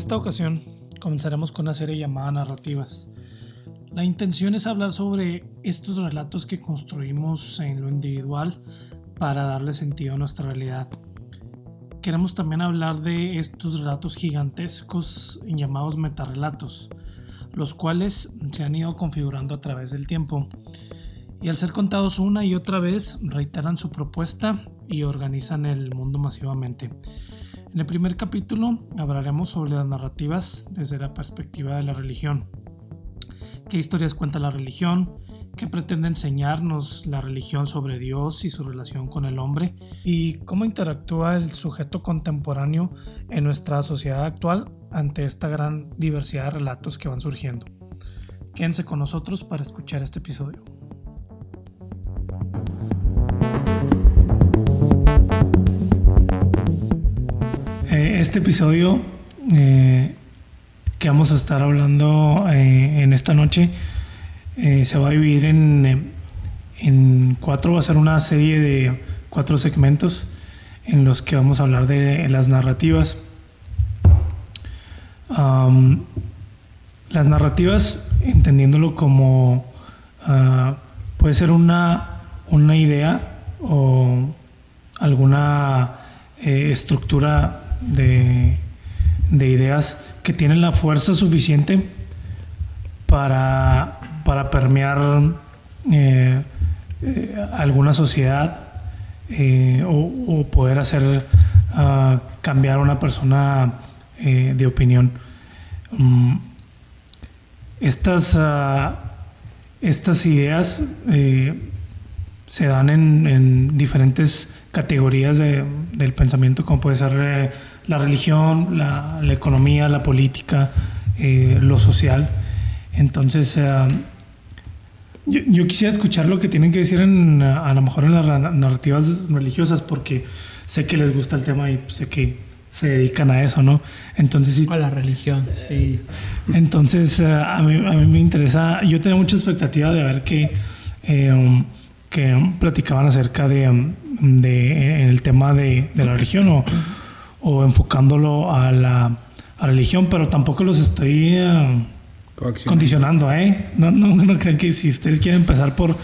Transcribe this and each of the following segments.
esta ocasión comenzaremos con una serie llamada Narrativas. La intención es hablar sobre estos relatos que construimos en lo individual para darle sentido a nuestra realidad. Queremos también hablar de estos relatos gigantescos llamados metarrelatos, los cuales se han ido configurando a través del tiempo y al ser contados una y otra vez reiteran su propuesta y organizan el mundo masivamente. En el primer capítulo hablaremos sobre las narrativas desde la perspectiva de la religión. ¿Qué historias cuenta la religión? ¿Qué pretende enseñarnos la religión sobre Dios y su relación con el hombre? ¿Y cómo interactúa el sujeto contemporáneo en nuestra sociedad actual ante esta gran diversidad de relatos que van surgiendo? Quédense con nosotros para escuchar este episodio. Este episodio eh, que vamos a estar hablando eh, en esta noche eh, se va a dividir en, en cuatro, va a ser una serie de cuatro segmentos en los que vamos a hablar de las narrativas. las narrativas, entendiéndolo como ah, puede ser una, una idea o alguna estructura de, ideas que tienen la fuerza suficiente para, para permear eh, eh, alguna sociedad eh, o, poder hacer ah, cambiar a una persona de opinión. Mm, estas, ah, estas ideas se dan en, en diferentes categorías del pensamiento, como puede ser la religión, la, economía, la política, eh, lo social. Entonces, eh, yo, quisiera escuchar lo que tienen que decir en, a lo mejor en las narrativas religiosas, porque sé que les gusta el tema y sé que se dedican a eso, ¿no? Entonces, a la religión, sí. Entonces, eh, a, mí, a mí me interesa, yo tenía mucha expectativa de ver que, um, que platicaban acerca de, um, de el tema de, de la religión o o enfocándolo a la, religión, pero tampoco los estoy eh, condicionando, ¿eh? No, no, no crean que si ustedes quieren empezar por,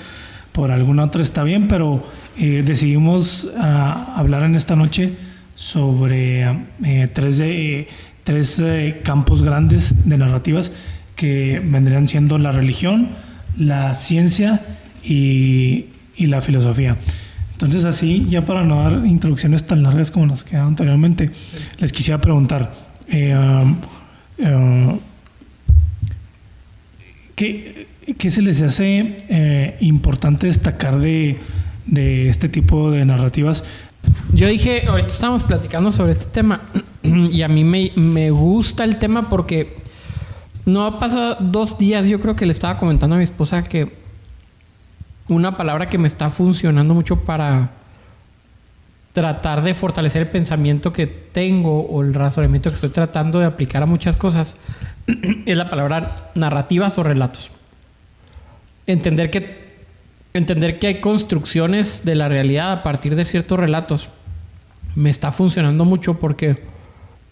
por alguna otra está bien, pero eh, decidimos ah, hablar en esta noche sobre eh, tres, de, tres campos grandes de narrativas que vendrían siendo la religión, la ciencia y, y la filosofía. Entonces así, ya para no dar introducciones tan largas como nos quedaron anteriormente, les quisiera preguntar, eh, eh, ¿qué, se les hace eh, importante destacar de, este tipo de narrativas? Yo dije, ahorita estamos platicando sobre este tema y a mí me, me gusta el tema porque no ha pasado dos días, yo creo que le estaba comentando a mi esposa que una palabra que me está funcionando mucho para tratar de fortalecer el pensamiento que tengo o el razonamiento que estoy tratando de aplicar a muchas cosas es la palabra narrativas o relatos. Entender que, entender que hay construcciones de la realidad a partir de ciertos relatos me está funcionando mucho porque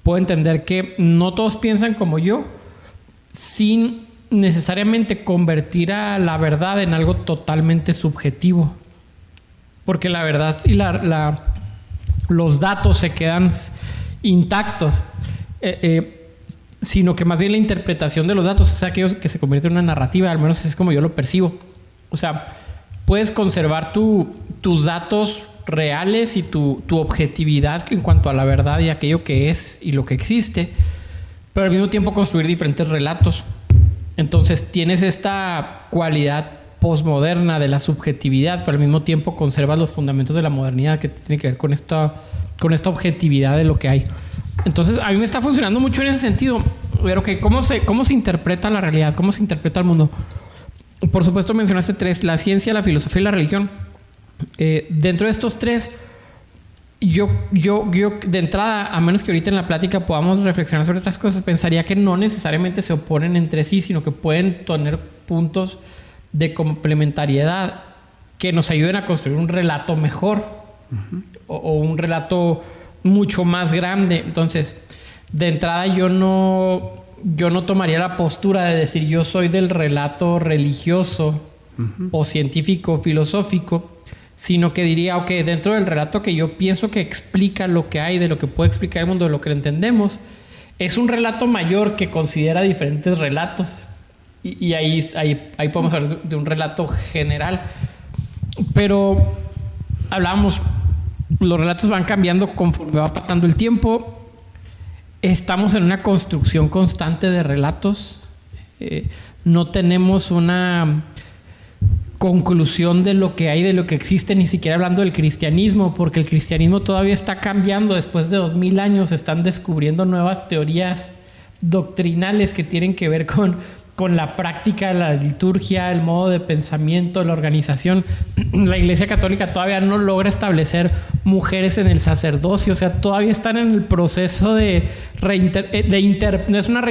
puedo entender que no todos piensan como yo sin necesariamente convertir a la verdad en algo totalmente subjetivo. Porque la verdad y la, los datos se quedan intactos. Eh, eh, sino que más bien la interpretación de los datos es aquello que se convierte en una narrativa, al menos es como yo lo percibo. O sea, puedes conservar tus datos reales y tu, tu, objetividad en cuanto a la verdad y aquello que es y lo que existe, pero al mismo tiempo construir diferentes relatos. Entonces tienes esta cualidad posmoderna de la subjetividad, pero al mismo tiempo conservas los fundamentos de la modernidad que tiene que ver con esta, con esta objetividad de lo que hay. Entonces a mí me está funcionando mucho en ese sentido. Pero ¿cómo se, cómo se interpreta la realidad? ¿Cómo se interpreta el mundo? Por supuesto mencionaste tres, la ciencia, la filosofía y la religión. Eh, dentro de estos tres, yo, yo, yo, de entrada, a menos que ahorita en la plática podamos reflexionar sobre otras cosas, pensaría que no necesariamente se oponen entre sí, sino que pueden tener puntos de complementariedad que nos ayuden a construir un relato mejor o, un relato mucho más grande. Entonces, de entrada yo no, yo no tomaría la postura de decir yo soy del relato religioso o científico, filosófico, sino que diría, ok, dentro del relato que yo pienso que explica lo que hay, de lo que puede explicar el mundo, de lo que entendemos, es un relato mayor que considera diferentes relatos. Y, ahí, ahí, ahí, podemos hablar de un relato general. Pero hablábamos, los relatos van cambiando conforme va pasando el tiempo. Estamos en una construcción constante de relatos. Eh, no tenemos una conclusión de lo que hay, de lo que existe, ni siquiera hablando del cristianismo, porque el cristianismo todavía está cambiando después de dos mil años, están descubriendo nuevas teorías doctrinales que tienen que ver con, con la práctica, la liturgia, el modo de pensamiento, la organización. La Iglesia Católica todavía no logra establecer mujeres en el sacerdocio, o sea, todavía están en el proceso de, eh, de no es una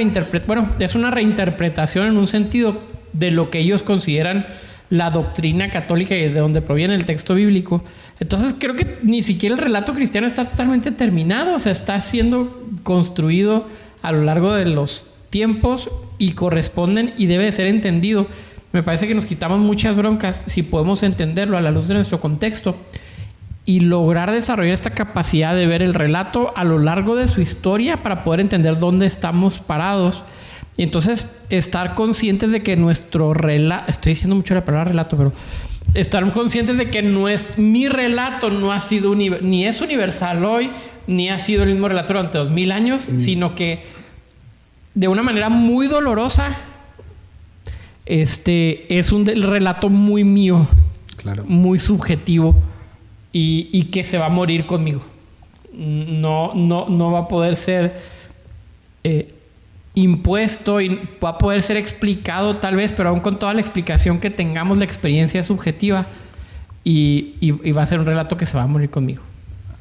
bueno, es una reinterpretación en un sentido de lo que ellos consideran la doctrina católica y de donde proviene el texto bíblico. Entonces creo que ni siquiera el relato cristiano está totalmente terminado, o sea, está siendo construido a lo largo de los tiempos y corresponden y debe de ser entendido. Me parece que nos quitamos muchas broncas si podemos entenderlo a la luz de nuestro contexto y lograr desarrollar esta capacidad de ver el relato a lo largo de su historia para poder entender dónde estamos parados. Y entonces estar conscientes de que nuestro relato, estoy diciendo mucho la palabra relato, pero estar conscientes de que no es, mi relato no ha sido ni es universal hoy, ni ha sido el mismo relato durante dos mil años, mm. sino que de una manera muy dolorosa, este es un relato muy mío, muy subjetivo y, que se va a morir conmigo. No, no, no va a poder ser eh, impuesto y va a poder ser explicado tal vez, pero aún con toda la explicación que tengamos, la experiencia subjetiva y, y va a ser un relato que se va a morir conmigo.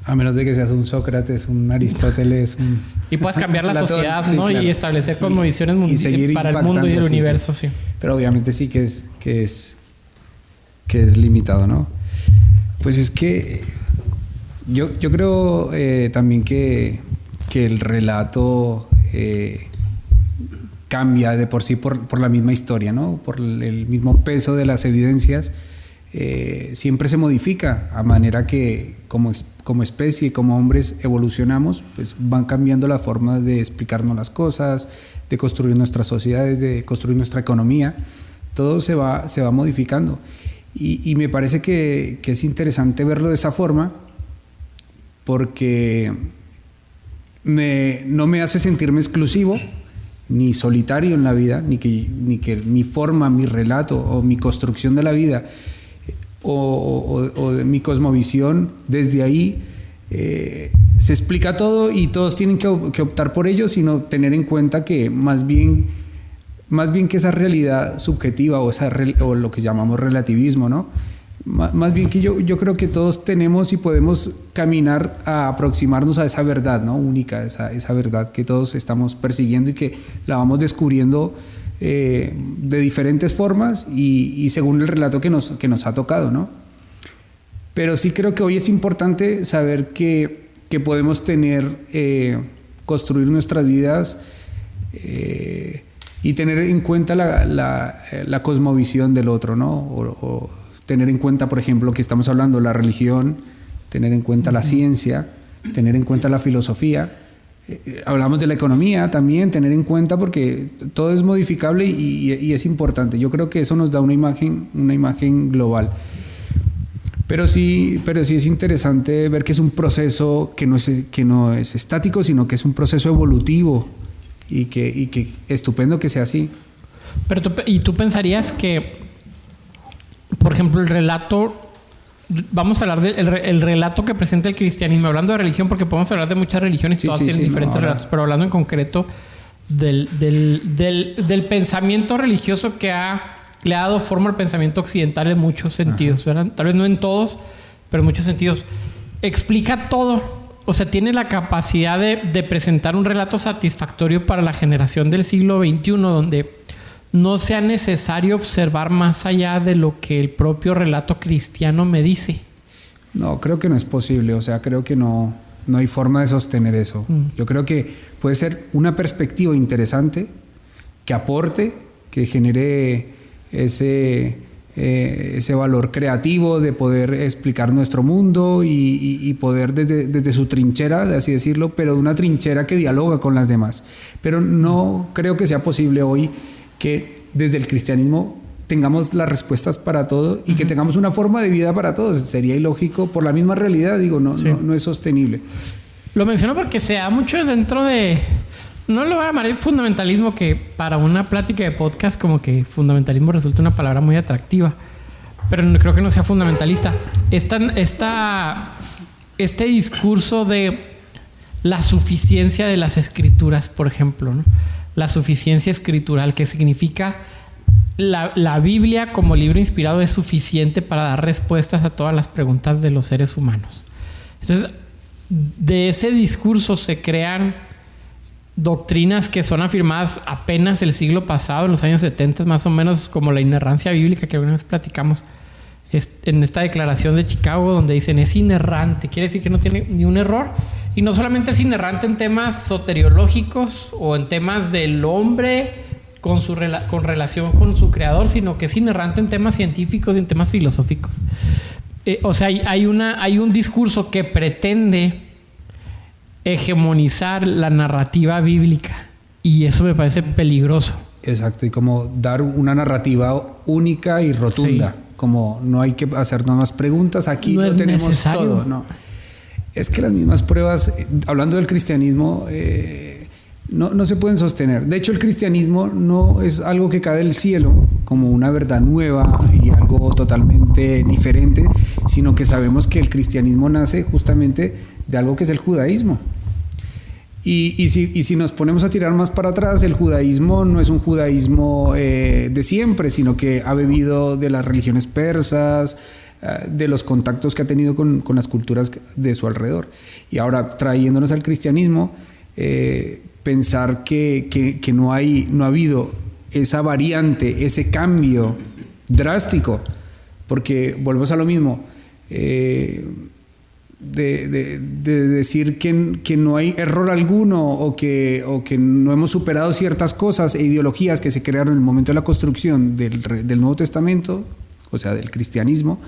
A menos de que seas un Sócrates, un Aristóteles. Un... Y puedas cambiar la sociedad, ¿no? Y establecer como visiones para el mundo y el universo, sí. Pero obviamente sí que es, que es, que es limitado, ¿no? Pues es que yo, yo creo eh, también que, que, el relato eh, cambia de por sí por, la misma historia, ¿no? Por el mismo peso de las evidencias. Eh, siempre se modifica a manera que como como especie, como hombres evolucionamos, pues van cambiando las formas de explicarnos las cosas, de construir nuestras sociedades, de construir nuestra economía. Todo se va modificando. Y, me parece que, es interesante verlo de esa forma porque no me hace sentirme exclusivo ni solitario en la vida, ni que, ni que mi forma, mi relato o mi construcción de la vida o, de mi cosmovisión, desde ahí eh, se explica todo y todos tienen que, optar por ello, sino tener en cuenta que más bien, más bien que esa realidad subjetiva o, esa, o lo que llamamos relativismo, ¿no? Más bien que yo, yo creo que todos tenemos y podemos caminar a aproximarnos a esa verdad ¿no? única, esa, esa verdad que todos estamos persiguiendo y que la vamos descubriendo eh, de diferentes formas y, según el relato que nos, que nos ha tocado, ¿no? Pero sí creo que hoy es importante saber que, que podemos tener, eh, construir nuestras vidas eh, y tener en cuenta la, la, cosmovisión del otro, ¿no? O, tener en cuenta, por ejemplo, que estamos hablando de la religión, tener en cuenta la ciencia, tener en cuenta la filosofía eh, hablamos de la economía también, tener en cuenta porque todo es modificable y, es importante. Yo creo que eso nos da una imagen, una imagen global. Pero sí, pero sí es interesante ver que es un proceso que no es, que no es estático, sino que es un proceso evolutivo y que, y que estupendo que sea así. Pero ¿Y tú pensarías que, por ejemplo, el relato vamos a hablar del relato que presenta el cristianismo, hablando de religión, porque podemos hablar de muchas religiones y todas tienen diferentes relatos, pero hablando en concreto del, del, pensamiento religioso que ha, le ha dado forma al pensamiento occidental en muchos sentidos, tal vez no en todos, pero en muchos sentidos. Explica todo. O sea, tiene la capacidad de, de presentar un relato satisfactorio para la generación del siglo XXI, donde no sea necesario observar más allá de lo que el propio relato cristiano me dice. No, creo que no es posible, o sea, creo que no, no hay forma de sostener eso. Mm. Yo creo que puede ser una perspectiva interesante que aporte, que genere ese, eh, ese valor creativo de poder explicar nuestro mundo y, y- y poder desde, desde su trinchera, de así decirlo, pero de una trinchera que dialoga con las demás. Pero no creo que sea posible hoy que desde el cristianismo tengamos las respuestas para todo y que tengamos una forma de vida para todos. Sería ilógico por la misma realidad, digo, no, Sí. no, no es sostenible. Lo menciono porque se da mucho dentro de. No lo voy a llamar fundamentalismo, que para una plática de podcast, como que fundamentalismo resulta una palabra muy atractiva. Pero no, creo que no sea fundamentalista. Esta, esta, este discurso de la suficiencia de las escrituras, por ejemplo, ¿no? La suficiencia escritural, que significa la, la Biblia como libro inspirado es suficiente para dar respuestas a todas las preguntas de los seres humanos. Entonces, de ese discurso se crean doctrinas que son afirmadas apenas el siglo pasado, en los años 70, más o menos como la inerrancia bíblica que alguna vez platicamos en esta declaración de Chicago, donde dicen es inerrante, quiere decir que no tiene ni un error. Y no solamente es inerrante en temas soteriológicos o en temas del hombre con, su rela- con relación con su creador, sino que es inerrante en temas científicos y en temas filosóficos. Eh, o sea, hay, hay una, hay un discurso que pretende hegemonizar la narrativa bíblica y eso me parece peligroso. Exacto, y como dar una narrativa única y rotunda, Sí. Como no hay que hacernos más preguntas, aquí No es tenemos necesario. todo, no. Es que las mismas pruebas, hablando del cristianismo, eh, no, no se pueden sostener. De hecho, el cristianismo no es algo que cae del cielo como una verdad nueva y algo totalmente diferente, sino que sabemos que el cristianismo nace justamente de algo que es el judaísmo. Y, si, nos ponemos a tirar más para atrás, el judaísmo no es un judaísmo eh, de siempre, sino que ha bebido de las religiones persas, eh, de los contactos que ha tenido con, las culturas de su alrededor. Y ahora, trayéndonos al cristianismo, eh, pensar que, que- que no, hay, no ha habido esa variante, ese cambio drástico, porque volvemos a lo mismo. De, de- de decir que, que no hay error alguno o que, o que no hemos superado ciertas cosas e ideologías que se crearon en el momento de la construcción del, del Nuevo Testamento, o sea, del cristianismo,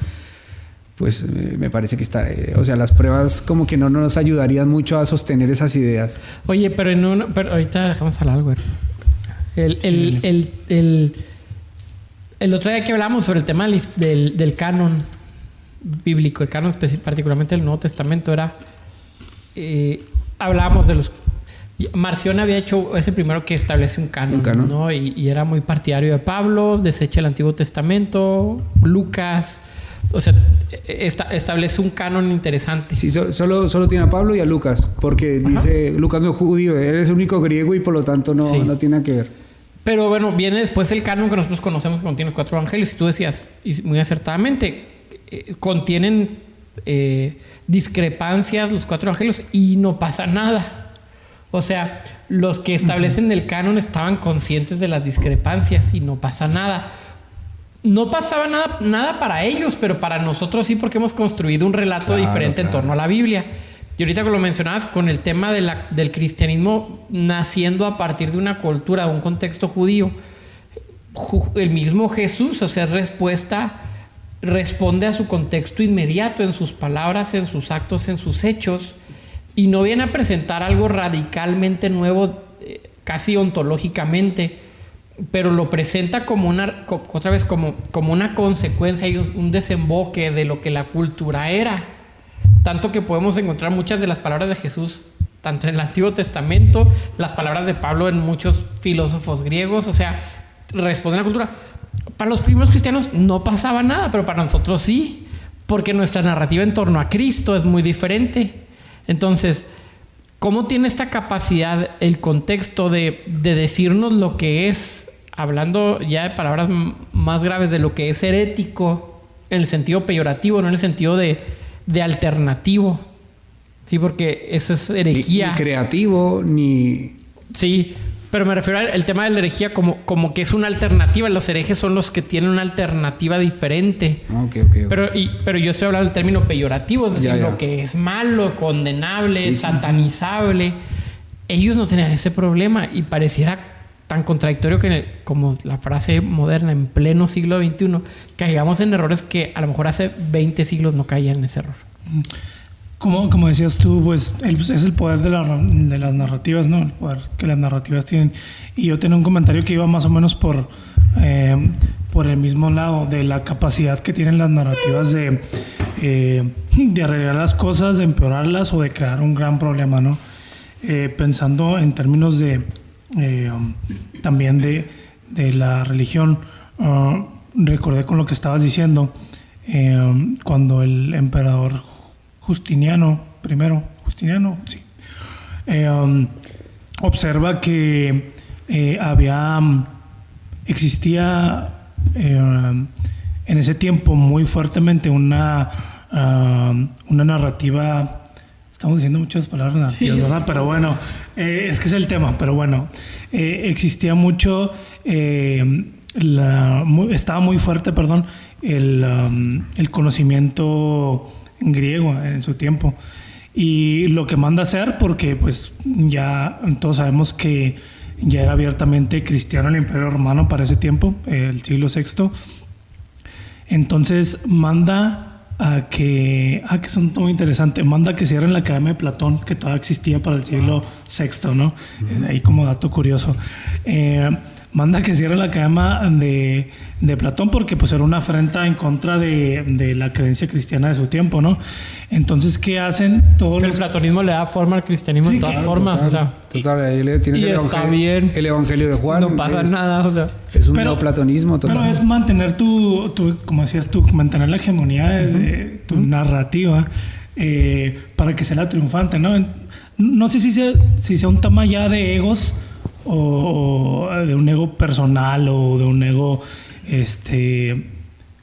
pues eh, me parece que está, eh, o sea, las pruebas como que no nos ayudarían mucho a sostener esas ideas. Oye, pero en uno, pero ahorita dejamos hablar, güey. El, el, el, el, el otro día que hablamos sobre el tema del, del canon bíblico, el canon particularmente del Nuevo Testamento, era. eh, hablábamos de los. Marción había hecho, es el primero que establece un canon, Un canon. ¿no? Y, y era muy partidario de Pablo, desecha el Antiguo Testamento, Lucas. O sea, esta- establece un canon interesante. Sí, so- solo, solo tiene a Pablo y a Lucas, porque dice, Lucas no es judío, eres el único griego y por lo tanto no, Sí. no tiene que ver. Pero bueno, viene después el canon que nosotros conocemos que contiene los cuatro evangelios. Y tú decías, y muy acertadamente, eh, contienen eh, discrepancias los cuatro evangelios y no pasa nada. O sea, los que establecen el canon estaban conscientes de las discrepancias y no pasa nada. No pasaba nada, nada para ellos, pero para nosotros sí, porque hemos construido un relato Claro, diferente en torno a la Biblia. Y ahorita que lo mencionabas con el tema de la- del cristianismo naciendo a partir de una cultura, de un contexto judío, ju- el mismo Jesús, o sea, es respuesta, responde a su contexto inmediato, en sus palabras, en sus actos, en sus hechos, y no viene a presentar algo radicalmente nuevo, eh, casi ontológicamente, pero lo presenta como una, otra vez, como, como una consecuencia y un, desemboque de lo que la cultura era. Tanto que podemos encontrar muchas de las palabras de Jesús, tanto en el Antiguo Testamento, las palabras de Pablo en muchos filósofos griegos, o sea, responden a la cultura. Para los primeros cristianos no pasaba nada, pero para nosotros sí, porque nuestra narrativa en torno a Cristo es muy diferente. Entonces, ¿cómo tiene esta capacidad el contexto de, de decirnos lo que es, hablando ya de palabras más graves, de lo que es herético, en el sentido peyorativo, no en el sentido de, de alternativo? Sí, porque eso es Ni, herejía. ni creativo, ni... Sí, Pero me refiero al tema de la herejía como, como que es una alternativa. Los herejes son los que tienen una alternativa diferente. Ok, ok, ok. Pero, y- pero yo estoy hablando del término peyorativo, es decir, Ya, ya. lo que es malo, condenable, Sí, sí. satanizable. Ellos no tenían ese problema y pareciera tan contradictorio que, en el- como la frase moderna, en pleno siglo XXI, caigamos en errores que a lo mejor hace 20 siglos no caían en ese error. Como, como decías tú, pues el- es el poder de, la- de las narrativas, ¿no? El poder que las narrativas tienen. Y yo tenía un comentario que iba más o menos por, eh, por el mismo lado, de la capacidad que tienen las narrativas de, eh, de arreglar las cosas, de empeorarlas o de crear un gran problema, ¿no? Eh, pensando en términos de eh, también de, de la religión, ah, recordé con lo que estabas diciendo, eh, cuando el emperador Justiniano, primero, Justiniano, sí, eh, um, observa que eh, había, um, existía eh, um, en ese tiempo muy fuertemente una, una narrativa, estamos diciendo muchas palabras narrativas, ¿verdad? Pero bueno, es que es el tema, pero bueno, existía mucho, la- estaba muy fuerte, perdón, el, um, el conocimiento griego en su tiempo. Y lo que manda hacer, porque pues ya todos sabemos que ya era abiertamente cristiano el Imperio Romano para ese tiempo, el siglo VI. Entonces manda a que, ah, que son muy interesante, manda a que cierren la Academia de Platón, que todavía existía para el siglo VI, ¿no? Es ahí como dato curioso. Eh, manda que cierren la Academia de, de Platón porque pues era una afrenta en contra de, de la creencia cristiana de su tiempo, ¿no? Entonces, ¿qué hacen todos Pero el platonismo le da forma al cristianismo Sí, de todas claro, formas. Total, o sea, total, ahí le- tienes y el está evangelio, bien. el evangelio de Juan. no pasa es, nada. O sea, Es un Pero- neoplatonismo total. Pero es mantener tu, tu- como decías tú, mantener la hegemonía de, de tu narrativa eh, para que sea la triunfante, ¿no? No sé si sea, si sea un tema ya de egos o, o de un ego personal o de un ego este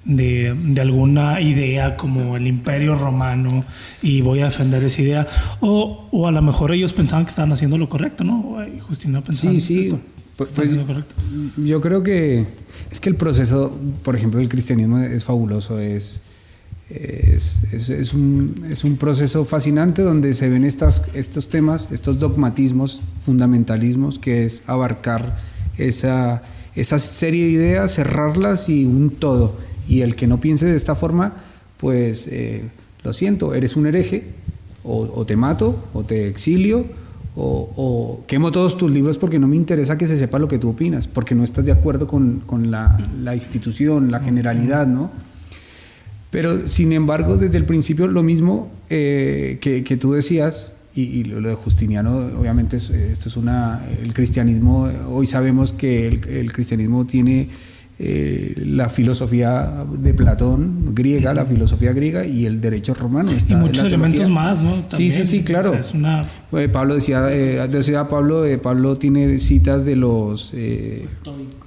de, de alguna idea como el imperio romano y voy a defender esa idea o, o a lo mejor ellos pensaban que estaban haciendo lo correcto, ¿no? Justina pensaba Sí, sí. esto, Pues- pues- haciendo lo correcto. Yo creo que es que el proceso, por ejemplo, del cristianismo es fabuloso, es, es, es- es un, es un proceso fascinante donde se ven estas, estos temas, estos dogmatismos, fundamentalismos, que es abarcar esa, esa serie de ideas, cerrarlas y un todo. Y el que no piense de esta forma, pues eh, lo siento, eres un hereje, o, o te mato, o te exilio, o, o quemo todos tus libros porque no me interesa que se sepa lo que tú opinas, porque no estás de acuerdo con, con la, la institución, la generalidad, ¿no? Pero sin embargo, desde el principio lo mismo eh, que, que tú decías, y, y lo de Justiniano, obviamente es- esto es una, el cristianismo, hoy sabemos que el, el cristianismo tiene eh, la filosofía de Platón, griega, la filosofía griega y el derecho romano. Y está muchos elementos más, ¿no? Sí, sí, sí, claro. o sea, es una Eh, Pablo decía, eh, decía Pablo, eh, Pablo tiene citas de los, eh,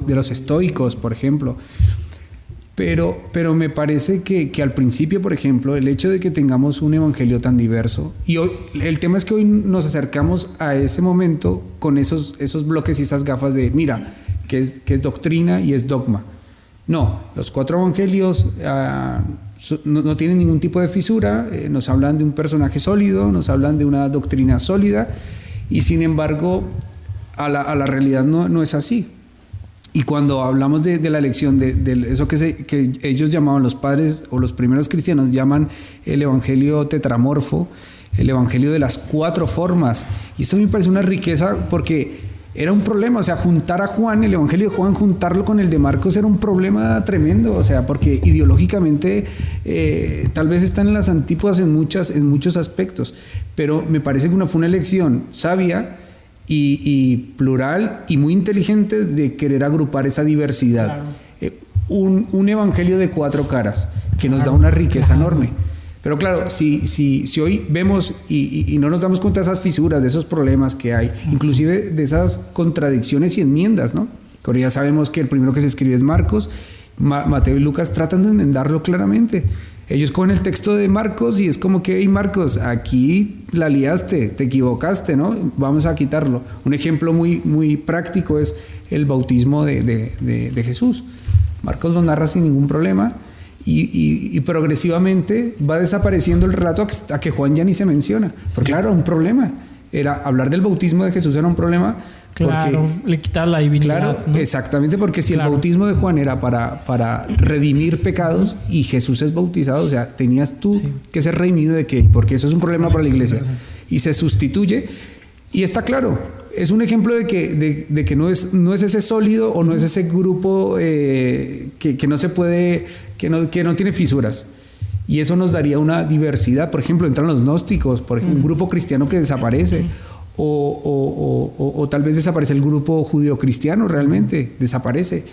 de los estoicos, por ejemplo. Pero, pero me parece que, que al principio, por ejemplo, el hecho de que tengamos un evangelio tan diverso, y hoy, el tema es que hoy nos acercamos a ese momento con esos, esos bloques y esas gafas de, mira, que es, que es doctrina y es dogma. No, los cuatro evangelios no, no tienen ningún tipo de fisura, eh, nos hablan de un personaje sólido, nos hablan de una doctrina sólida, y sin embargo, a la, a la realidad no, no es así. Y cuando hablamos de, la elección, de, de eso que, se- que ellos llamaban los padres o los primeros cristianos, llaman el evangelio tetramorfo, el evangelio de las cuatro formas. Y esto me parece una riqueza porque era un problema, o sea, juntar a Juan, el evangelio de Juan, juntarlo con el de Marcos era un problema tremendo, o sea, porque ideológicamente eh, tal vez están en las antípodas en, muchas, en muchos aspectos, pero me parece que una, fue una elección sabia y, y plural y muy inteligente de querer agrupar esa diversidad. Eh, un, un evangelio de cuatro caras que nos da una riqueza enorme. Pero claro, si, si, si hoy vemos y, y- y no nos damos cuenta de esas fisuras, de esos problemas que hay, inclusive de esas contradicciones y enmiendas, ¿no? Ahora ya sabemos que el primero que se escribe es Marcos, Ma- Mateo y Lucas tratan de enmendarlo claramente. Ellos cogen el texto de Marcos y es como que, hey Marcos, aquí la liaste, te equivocaste, ¿no? Vamos a quitarlo. Un ejemplo muy, muy práctico es el bautismo de, de, Jesús. Marcos lo narra sin ningún problema y, progresivamente va desapareciendo el relato a que, Juan ya ni se menciona. Porque claro, un problema. Era hablar del bautismo de Jesús era un problema Claro, le quitaba la divinidad. Claro, exactamente, porque si el bautismo de Juan era para, para redimir pecados y Jesús es bautizado, o sea, tenías tú que ser redimido de qué, porque eso es un problema para la iglesia. Y se sustituye, y está claro, es un ejemplo de que, de, que no, es, no es ese sólido o no es ese grupo eh, que, que, no se puede, que no, que no tiene fisuras. Y eso nos daría una diversidad. Por ejemplo, entran los gnósticos, por ejemplo, un grupo cristiano que desaparece o, tal vez desaparece el grupo judío-cristiano realmente, desaparece.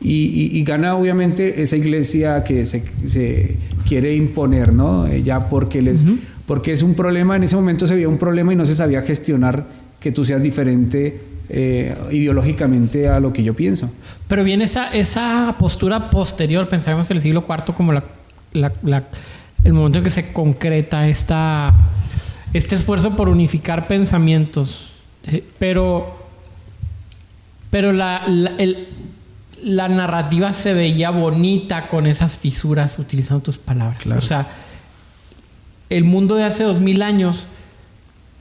Y, gana obviamente esa iglesia que se, quiere imponer, ¿no? Eh, ya porque, les, porque es un problema, en ese momento se veía un problema y no se sabía gestionar que tú seas diferente eh, ideológicamente a lo que yo pienso. Pero bien esa, esa postura posterior, pensaremos en el siglo IV como la, el momento en que se concreta esta este esfuerzo por unificar pensamientos. Eh, pero, pero la, la, narrativa se veía bonita con esas fisuras utilizando tus palabras. O sea, el mundo de hace dos mil años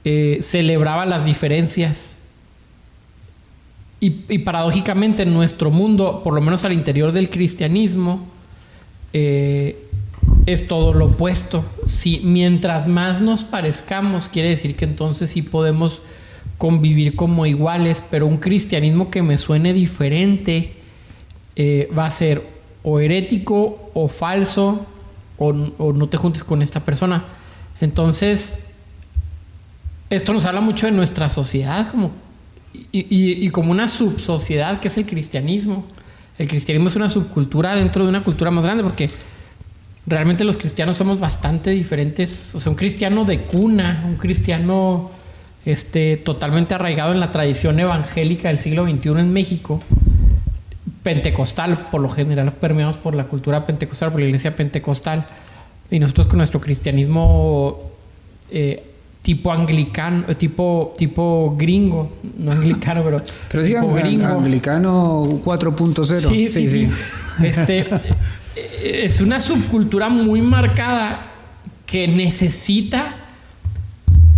eh, celebraba las diferencias. Y, paradójicamente en nuestro mundo, por lo menos al interior del cristianismo, eh, es todo lo opuesto. Si mientras más nos parezcamos, quiere decir que entonces sí podemos convivir como iguales, pero un cristianismo que me suene diferente eh, va a ser o herético o falso o, no te juntes con esta persona. Entonces, esto nos habla mucho de nuestra sociedad como, y, y como una subsociedad que es el cristianismo. El cristianismo es una subcultura dentro de una cultura más grande porque realmente los cristianos somos bastante diferentes. O sea, un cristiano de cuna, un cristiano este, totalmente arraigado en la tradición evangélica del siglo XXI en México, pentecostal, por lo general permeados por la cultura pentecostal, por la iglesia pentecostal, y nosotros con nuestro cristianismo eh, tipo anglicano, eh, tipo, tipo gringo, no anglicano, pero, pero sí, anglicano 4.0. Sí, sí, sí. Este, es una subcultura muy marcada que necesita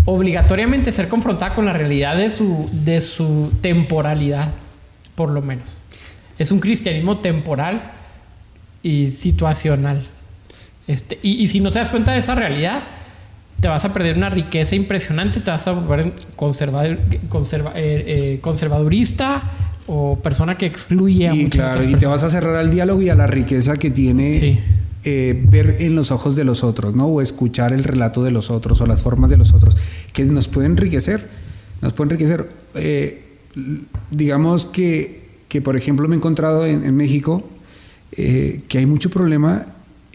obligatoriamente ser confrontada con la realidad de su, de su temporalidad, por lo menos. Es un cristianismo temporal y situacional. Este, y, si no te das cuenta de esa realidad, te vas a perder una riqueza impresionante, te vas a volver conservador, eh, eh, conservadurista, o persona que excluye a y, claro, y te vas a cerrar al diálogo y a la riqueza que tiene eh, ver en los ojos de los otros, ¿no? O escuchar el relato de los otros o las formas de los otros, que nos pueden enriquecer, nos pueden enriquecer. Eh, digamos que, que, por ejemplo, me he encontrado en, México eh, que hay mucho problema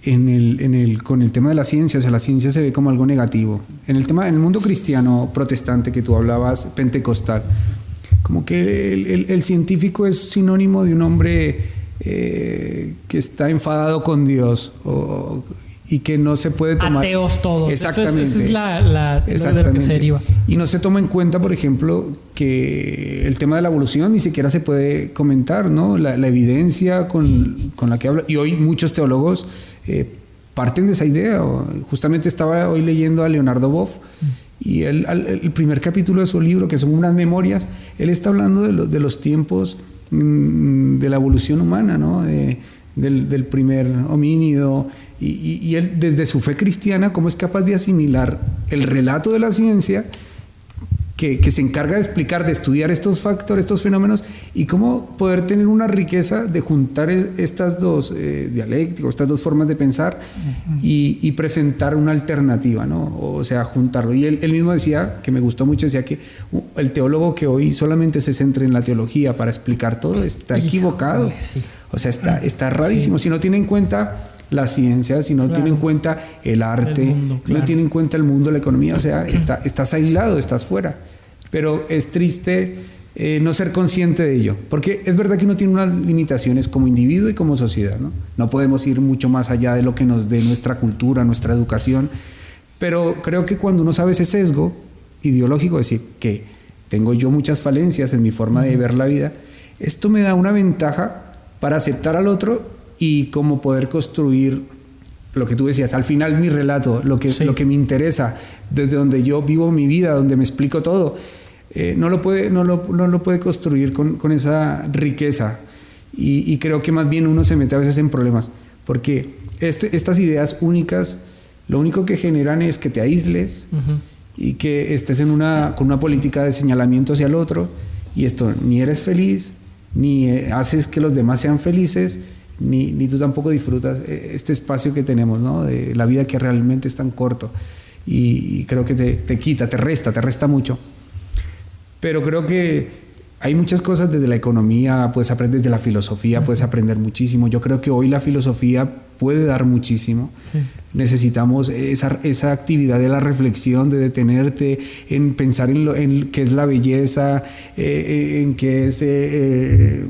en el, en el, con el tema de la ciencia, o sea, la ciencia se ve como algo negativo. En el tema, en el mundo cristiano protestante que tú hablabas, pentecostal, como que el, científico es sinónimo de un hombre eh, que está enfadado con Dios y que no se puede tomar. Ateos todos. Exactamente. Esa es, la, que se deriva. Y no se toma en cuenta, por ejemplo, que el tema de la evolución ni siquiera se puede comentar, ¿no? La, evidencia con, la que habla. Y hoy muchos teólogos eh, parten de esa idea. Justamente estaba hoy leyendo a Leonardo Boff. Y él, el primer capítulo de su libro, que son unas memorias, él está hablando de, de los tiempos mm, de la evolución humana, ¿no? del, primer homínido. Y, y, él, desde su fe cristiana, cómo es capaz de asimilar el relato de la ciencia que, se encarga de explicar, de estudiar estos factores, estos fenómenos, y cómo poder tener una riqueza de juntar estas dos eh, dialécticos, estas dos formas de pensar y, presentar una alternativa, ¿no? O sea, juntarlo. Y él, mismo decía, que me gustó mucho, decía que el teólogo que hoy solamente se centra en la teología para explicar todo está equivocado. O sea, está, está rarísimo. Si no tiene en cuenta la ciencia, si no tiene en cuenta el arte, no tiene en cuenta el mundo, la economía, o sea, está, estás aislado, estás fuera. Pero es triste eh, no ser consciente de ello. Porque es verdad que uno tiene unas limitaciones como individuo y como sociedad. ¿no? no podemos ir mucho más allá de lo que nos dé nuestra cultura, nuestra educación. Pero creo que cuando uno sabe ese sesgo ideológico, es decir, que tengo yo muchas falencias en mi forma de ver la vida, esto me da una ventaja para aceptar al otro y como poder construir lo que tú decías, al final mi relato, lo que, lo que me interesa, desde donde yo vivo mi vida, donde me explico todo, eh, no, lo puede, no, lo, no lo puede construir con, con esa riqueza. Y, y, creo que más bien uno se mete a veces en problemas, porque este, estas ideas únicas lo único que generan es que te aísles y que estés en una, con una política de señalamiento hacia el otro, y esto ni eres feliz, ni eh, haces que los demás sean felices, ni, ni, tú tampoco disfrutas eh, este espacio que tenemos, ¿no? De la vida que realmente es tan corto. Y, y creo que te, te, quita, te resta, te resta mucho. Pero creo que hay muchas cosas desde la economía, puedes aprender desde la filosofía, puedes aprender muchísimo. Yo creo que hoy la filosofía puede dar muchísimo. Sí. Necesitamos esa, esa, actividad de la reflexión, de detenerte en pensar en, lo, en qué es la belleza, eh, en qué es eh,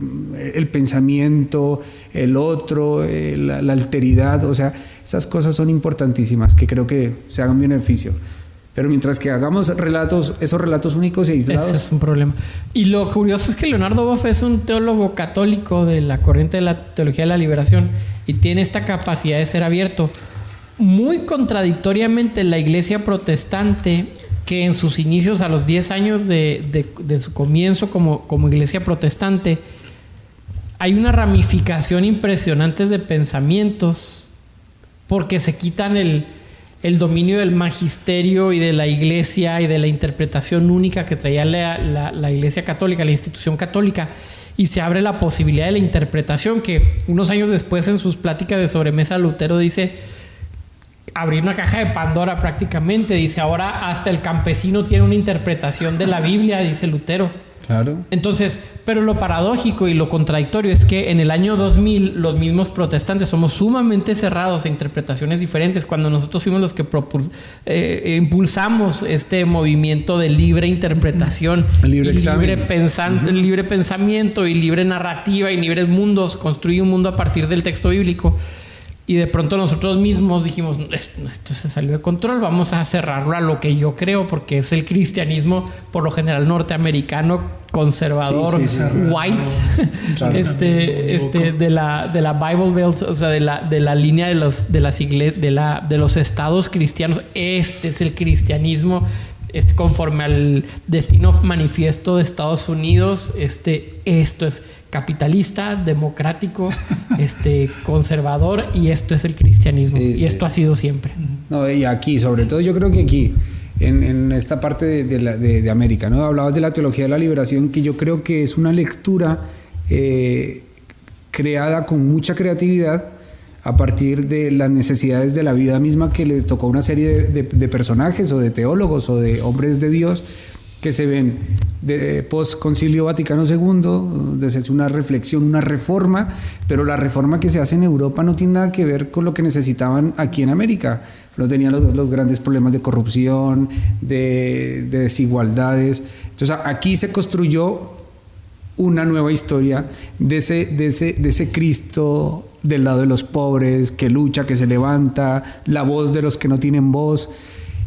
el pensamiento, el otro, eh, la, la alteridad. O sea, esas cosas son importantísimas que creo que se hagan beneficio. Pero mientras que hagamos relatos, esos relatos únicos y aislados. Ese es un problema. Y lo curioso es que Leonardo Boff es un teólogo católico de la corriente de la teología de la liberación y tiene esta capacidad de ser abierto. Muy contradictoriamente, la iglesia protestante, que en sus inicios, a los 10 años de, de, de su comienzo como, como iglesia protestante, hay una ramificación impresionante de pensamientos porque se quitan el el dominio del magisterio y de la iglesia y de la interpretación única que traía la, la, la, iglesia católica, la institución católica, y se abre la posibilidad de la interpretación que unos años después en sus pláticas de sobremesa Lutero dice, abrir una caja de Pandora prácticamente, dice, ahora hasta el campesino tiene una interpretación de la Biblia, dice Lutero. Claro. Entonces, pero lo paradójico y lo contradictorio es que en el año 2000 los mismos protestantes somos sumamente cerrados a interpretaciones diferentes cuando nosotros fuimos los que eh, impulsamos este movimiento de libre interpretación, libre, libre, pensan uh -huh. libre pensamiento y libre narrativa y libres mundos, construir un mundo a partir del texto bíblico. Y de pronto nosotros mismos dijimos, esto, esto, se salió de control, vamos a cerrarlo a lo que yo creo, porque es el cristianismo, por lo general norteamericano, conservador, sí, sí, sí. white, claro. este, este, de la, de la Bible Belt, o sea, de la, de la línea de los, de las de, la, de los estados cristianos. Este es el cristianismo este, conforme al destino manifiesto de Estados Unidos, este, esto es capitalista, democrático, este, conservador y esto es el cristianismo. Sí, y sí. esto ha sido siempre. No, y aquí, sobre todo, yo creo que aquí, en, en esta parte de, de, la, de, de, América, ¿no? Hablabas de la teología de la liberación, que yo creo que es una lectura eh, creada con mucha creatividad a partir de las necesidades de la vida misma que le tocó una serie de, personajes o de teólogos o de hombres de Dios que se ven de post concilio Vaticano II, de hace una reflexión, una reforma, pero la reforma que se hace en Europa no tiene nada que ver con lo que necesitaban aquí en América. No tenían los, los grandes problemas de corrupción, de, de desigualdades. Entonces aquí se construyó una nueva historia de ese, de, ese, de ese Cristo del lado de los pobres, que lucha, que se levanta, la voz de los que no tienen voz.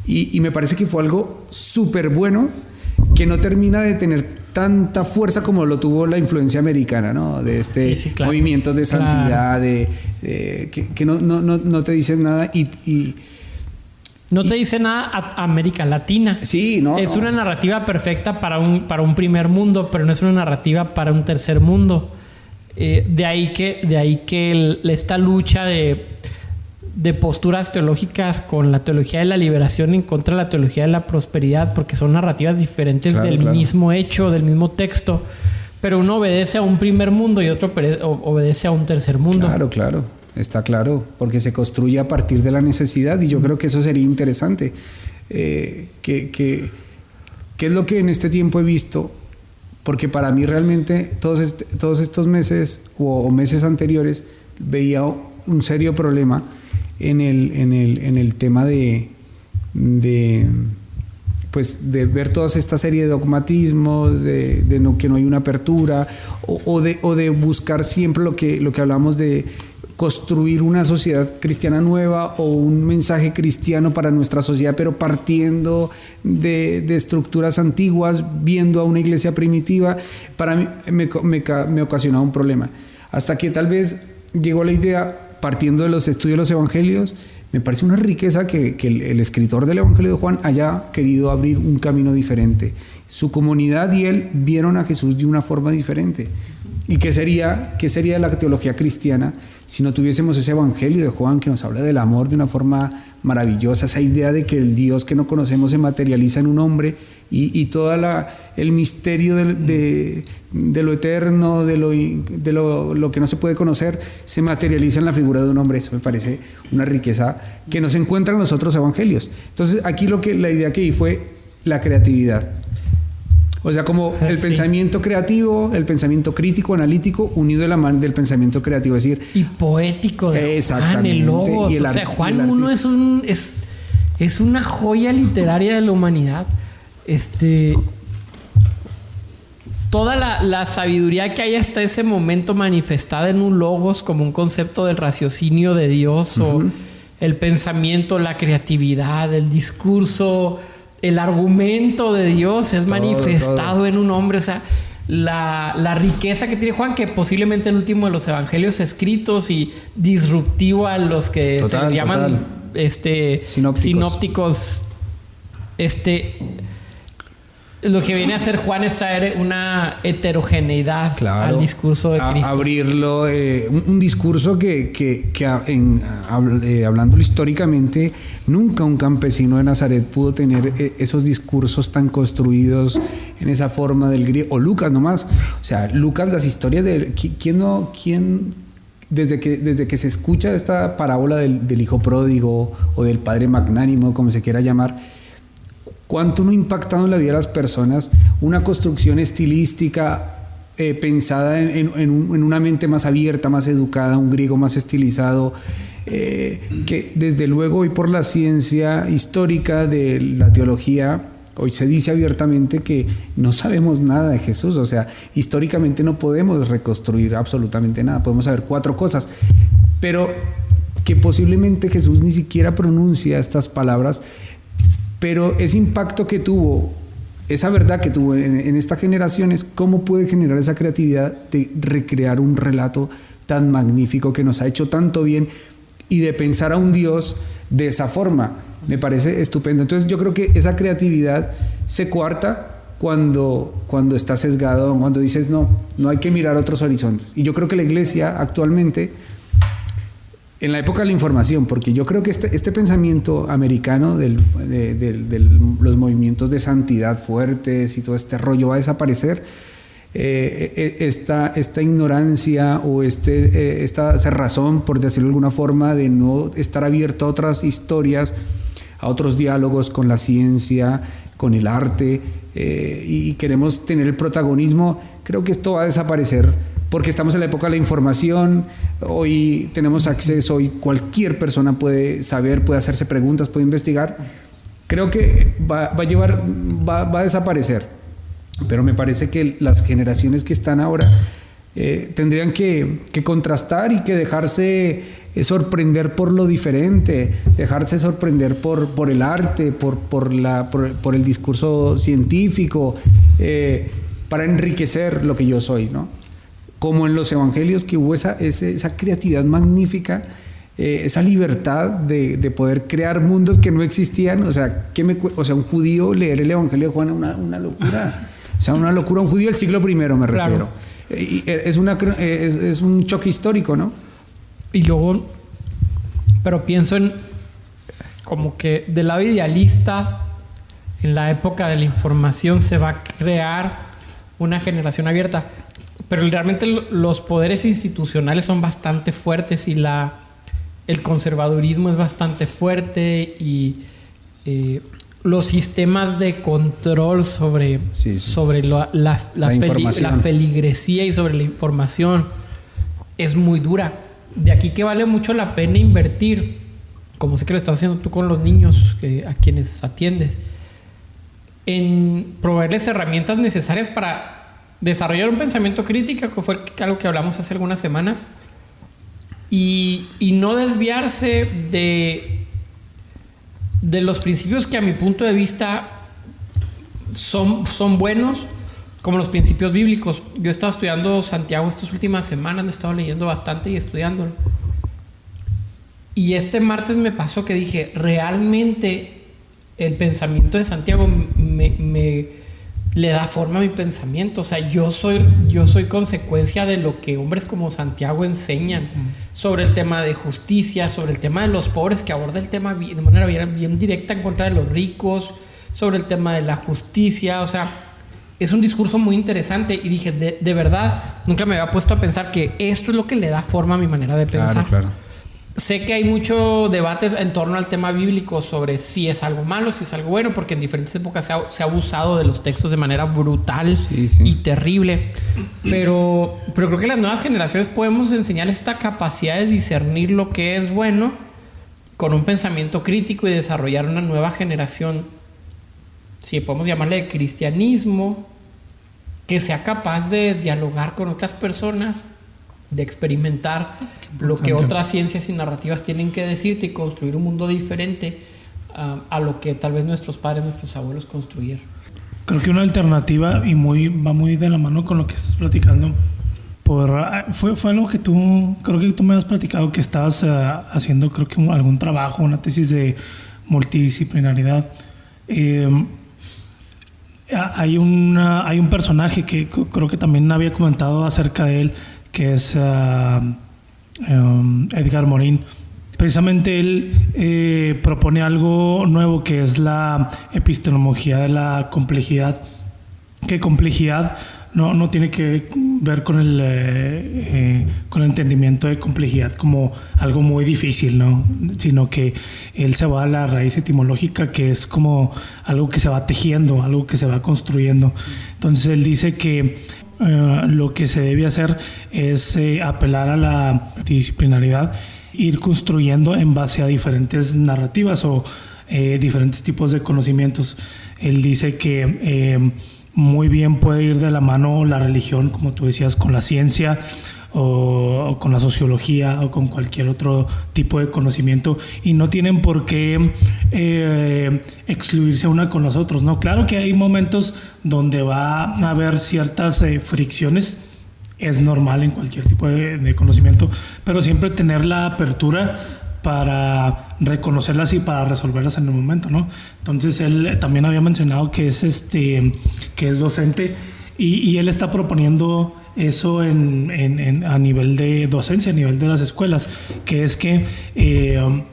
Y, y me parece que fue algo súper bueno que no termina de tener tanta fuerza como lo tuvo la influencia americana, ¿no? De este sí, sí, claro. movimiento de santidad, claro. de, de, que, que no, no, no, te dicen nada y, y no te dice nada a América Latina. Sí, no. Es no. una narrativa perfecta para un, para un primer mundo, pero no es una narrativa para un tercer mundo. Eh, de ahí que, de ahí que el, esta lucha de, de posturas teológicas con la teología de la liberación en contra de la teología de la prosperidad, porque son narrativas diferentes claro, del claro. mismo hecho, del mismo texto, pero uno obedece a un primer mundo y otro obedece a un tercer mundo. Claro, claro, está claro, porque se construye a partir de la necesidad y yo creo que eso sería interesante. Eh, que, que, que, es lo que en este tiempo he visto, porque para mí realmente todos, este, todos estos meses o, o meses anteriores veía un serio problema en el, en el, en el tema de, de pues de ver toda esta serie de dogmatismos, de, no, que no hay una apertura, o, de, o de buscar siempre lo que, lo que hablamos de construir una sociedad cristiana nueva o un mensaje cristiano para nuestra sociedad, pero partiendo de, estructuras antiguas, viendo a una iglesia primitiva, para mí me, me, me ocasionaba un problema. Hasta que tal vez llegó la idea, partiendo de los estudios de los evangelios, me parece una riqueza que, el, escritor del Evangelio de Juan haya querido abrir un camino diferente. Su comunidad y él vieron a Jesús de una forma diferente. ¿Y qué sería, qué sería la teología cristiana si no tuviésemos ese Evangelio de Juan que nos habla del amor de una forma maravillosa, esa idea de que el Dios que no conocemos se materializa en un hombre y, y todo el misterio de, lo eterno, de, lo, de lo, que no se puede conocer, se materializa en la figura de un hombre. Eso me parece una riqueza que no se encuentra en los otros evangelios. Entonces aquí lo que, la idea que vi fue la creatividad. O sea, como el pensamiento creativo, el pensamiento crítico, analítico, unido de la mano del pensamiento creativo, es decir... Y poético de Juan, el Logos. o sea, Juan uno es, un, es, es una joya literaria de la humanidad. Este... Toda la, sabiduría que hay hasta ese momento manifestada en un logos como un concepto del raciocinio de Dios o el pensamiento, la creatividad, el discurso, el argumento de Dios es manifestado en un hombre. O sea, la, riqueza que tiene Juan, que posiblemente el último de los evangelios escritos y disruptivo a los que se llaman este, sinópticos. este, lo que viene a hacer Juan es traer una heterogeneidad al discurso de Cristo. abrirlo, eh, un, discurso que, que, en, eh, hablándolo históricamente, nunca un campesino de Nazaret pudo tener eh, esos discursos tan construidos en esa forma del griego, o Lucas nomás. O sea, Lucas, las historias de... ¿Quién no... quién desde que, desde que se escucha esta parábola del, del hijo pródigo o del padre magnánimo, como se quiera llamar, cuánto no ha impactado en la vida de las personas una construcción estilística eh, pensada en, una mente más abierta, más educada, un griego más estilizado, eh, que desde luego hoy por la ciencia histórica de la teología, hoy se dice abiertamente que no sabemos nada de Jesús, o sea, históricamente no podemos reconstruir absolutamente nada, podemos saber cuatro cosas, pero que posiblemente Jesús ni siquiera pronuncia estas palabras pero ese impacto que tuvo, esa verdad que tuvo en, estas generaciones, ¿cómo puede generar esa creatividad de recrear un relato tan magnífico que nos ha hecho tanto bien y de pensar a un Dios de esa forma? Me parece estupendo. Entonces yo creo que esa creatividad se cuarta cuando, cuando está sesgado, cuando dices, no, no hay que mirar otros horizontes. Y yo creo que la iglesia actualmente en la época de la información, porque yo creo que este, este pensamiento americano de, los movimientos de santidad fuertes y todo este rollo va a desaparecer. Eh, eh, esta, esta, ignorancia o este, eh, esta cerrazón, por decirlo de alguna forma, de no estar abierto a otras historias, a otros diálogos con la ciencia, con el arte, y queremos tener el protagonismo, creo que esto va a desaparecer porque estamos en la época de la información, hoy tenemos acceso, hoy cualquier persona puede saber, puede hacerse preguntas, puede investigar. Creo que va, a llevar, va, a desaparecer, pero me parece que las generaciones que están ahora eh, tendrían que, contrastar y que dejarse eh, sorprender por lo diferente, dejarse sorprender por, por el arte, por, por, la, por, el discurso científico, eh, para enriquecer lo que yo soy, ¿no? Como en los evangelios, que hubo esa, esa creatividad magnífica, eh, esa libertad de, de, poder crear mundos que no existían. O sea, ¿qué me, o sea un judío leer el evangelio de Juan es una, una, locura. O sea, una locura. Un judío del siglo I, me refiero. Eh, es, una, es, es un choque histórico, ¿no? Y luego, pero pienso en como que del lado idealista, en la época de la información se va a crear una generación abierta. Pero realmente los poderes institucionales son bastante fuertes y la, el conservadurismo es bastante fuerte y eh, los sistemas de control sobre, sobre la, la, feligresía y sobre la información es muy dura. De aquí que vale mucho la pena invertir, como sé que lo estás haciendo tú con los niños a quienes atiendes, en proveerles herramientas necesarias para desarrollar un pensamiento crítico, que fue algo que hablamos hace algunas semanas, y, y no desviarse de, de los principios que a mi punto de vista son, son buenos, como los principios bíblicos. Yo he estado estudiando Santiago estas últimas semanas, he estado leyendo bastante y estudiándolo. Y este martes me pasó que dije, realmente el pensamiento de Santiago me, le da forma a mi pensamiento. O sea, yo soy, yo soy consecuencia de lo que hombres como Santiago enseñan sobre el tema de justicia, sobre el tema de los pobres, que aborda el tema de manera bien, bien directa en contra de los ricos, sobre el tema de la justicia. O sea, es un discurso muy interesante y dije, de, de, verdad, nunca me había puesto a pensar que esto es lo que le da forma a mi manera de pensar. Claro, claro. Sé que hay mucho debates en torno al tema bíblico sobre si es algo malo, si es algo bueno, porque en diferentes épocas se ha, se ha abusado de los textos de manera brutal Sí, sí. y terrible. Pero, pero creo que las nuevas generaciones podemos enseñar esta capacidad de discernir lo que es bueno con un pensamiento crítico y desarrollar una nueva generación, si podemos llamarle de cristianismo, que sea capaz de dialogar con otras personas, de experimentar lo que otras ciencias y narrativas tienen que decirte y construir un mundo diferente uh, a lo que tal vez nuestros padres, nuestros abuelos construyeron. Creo que una alternativa y muy va muy de la mano con lo que estás platicando. Por, fue, fue algo que tú, creo que tú me has platicado que estabas uh, haciendo, creo que un, algún trabajo, una tesis de multidisciplinaridad. Eh, hay, una, hay un personaje que creo que también había comentado acerca de él, que es uh, um, Edgar Morin. Precisamente él eh, propone algo nuevo que es la epistemología de la complejidad. Que complejidad no, no tiene que ver con el, eh, eh, con el entendimiento de complejidad como algo muy difícil, ¿no? sino que él se va a la raíz etimológica que es como algo que se va tejiendo, algo que se va construyendo. Entonces él dice que Uh, lo que se debe hacer es eh, apelar a la disciplinaridad, ir construyendo en base a diferentes narrativas o eh, diferentes tipos de conocimientos. Él dice que eh, muy bien puede ir de la mano la religión, como tú decías, con la ciencia o, o, con la sociología o con cualquier otro tipo de conocimiento y no tienen por qué eh, excluirse una con los otros. ¿no? Claro que hay momentos donde va a haber ciertas eh, fricciones, es normal en cualquier tipo de, de conocimiento, pero siempre tener la apertura para reconocerlas y para resolverlas en el momento, ¿no? Entonces él también había mencionado que es este que es docente y, y él está proponiendo eso en, en, en, a nivel de docencia, a nivel de las escuelas, que es que eh,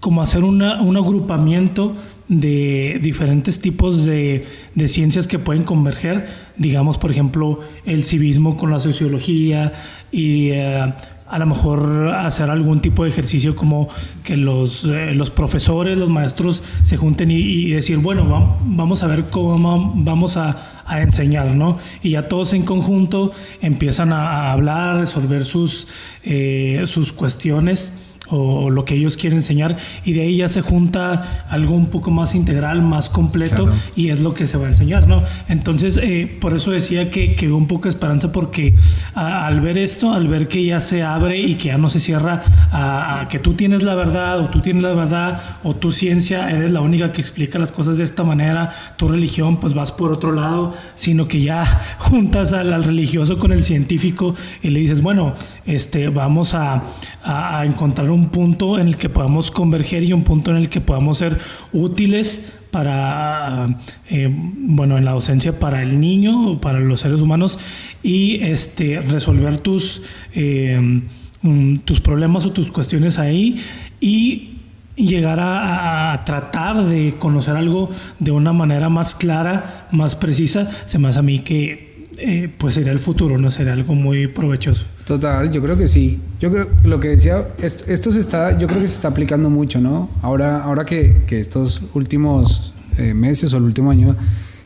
como hacer una, un agrupamiento de diferentes tipos de, de, ciencias que pueden converger, digamos, por ejemplo, el civismo con la sociología y eh, a lo mejor hacer algún tipo de ejercicio como que los, eh, los profesores, los maestros se junten y, decir, bueno, va, vamos a ver cómo vamos a, a, enseñar, ¿no? Y ya todos en conjunto empiezan a, a hablar, resolver sus, eh, sus cuestiones o lo que ellos quieren enseñar y de ahí ya se junta algo un poco más integral, más completo claro. y es lo que se va a enseñar, ¿no? Entonces, eh, por eso decía que, que veo un poco de esperanza porque a, al ver esto, al ver que ya se abre y que ya no se cierra a, a, que tú tienes la verdad o tú tienes la verdad o tu ciencia eres la única que explica las cosas de esta manera, tu religión pues vas por otro lado, sino que ya juntas al, al religioso con el científico y le dices, bueno, este, vamos a, a encontrar un punto en el que podamos converger y un punto en el que podamos ser útiles para, eh, bueno, en la docencia para el niño para los seres humanos y este, resolver tus, eh, tus problemas o tus cuestiones ahí y llegar a, a, tratar de conocer algo de una manera más clara, más precisa, se me hace a mí que eh, pues sería el futuro, ¿no? Sería algo muy provechoso. Total, yo creo que sí. Yo creo lo que decía, esto, esto, se está, yo creo que se está aplicando mucho, ¿no? Ahora, ahora que, que estos últimos eh, meses o el último año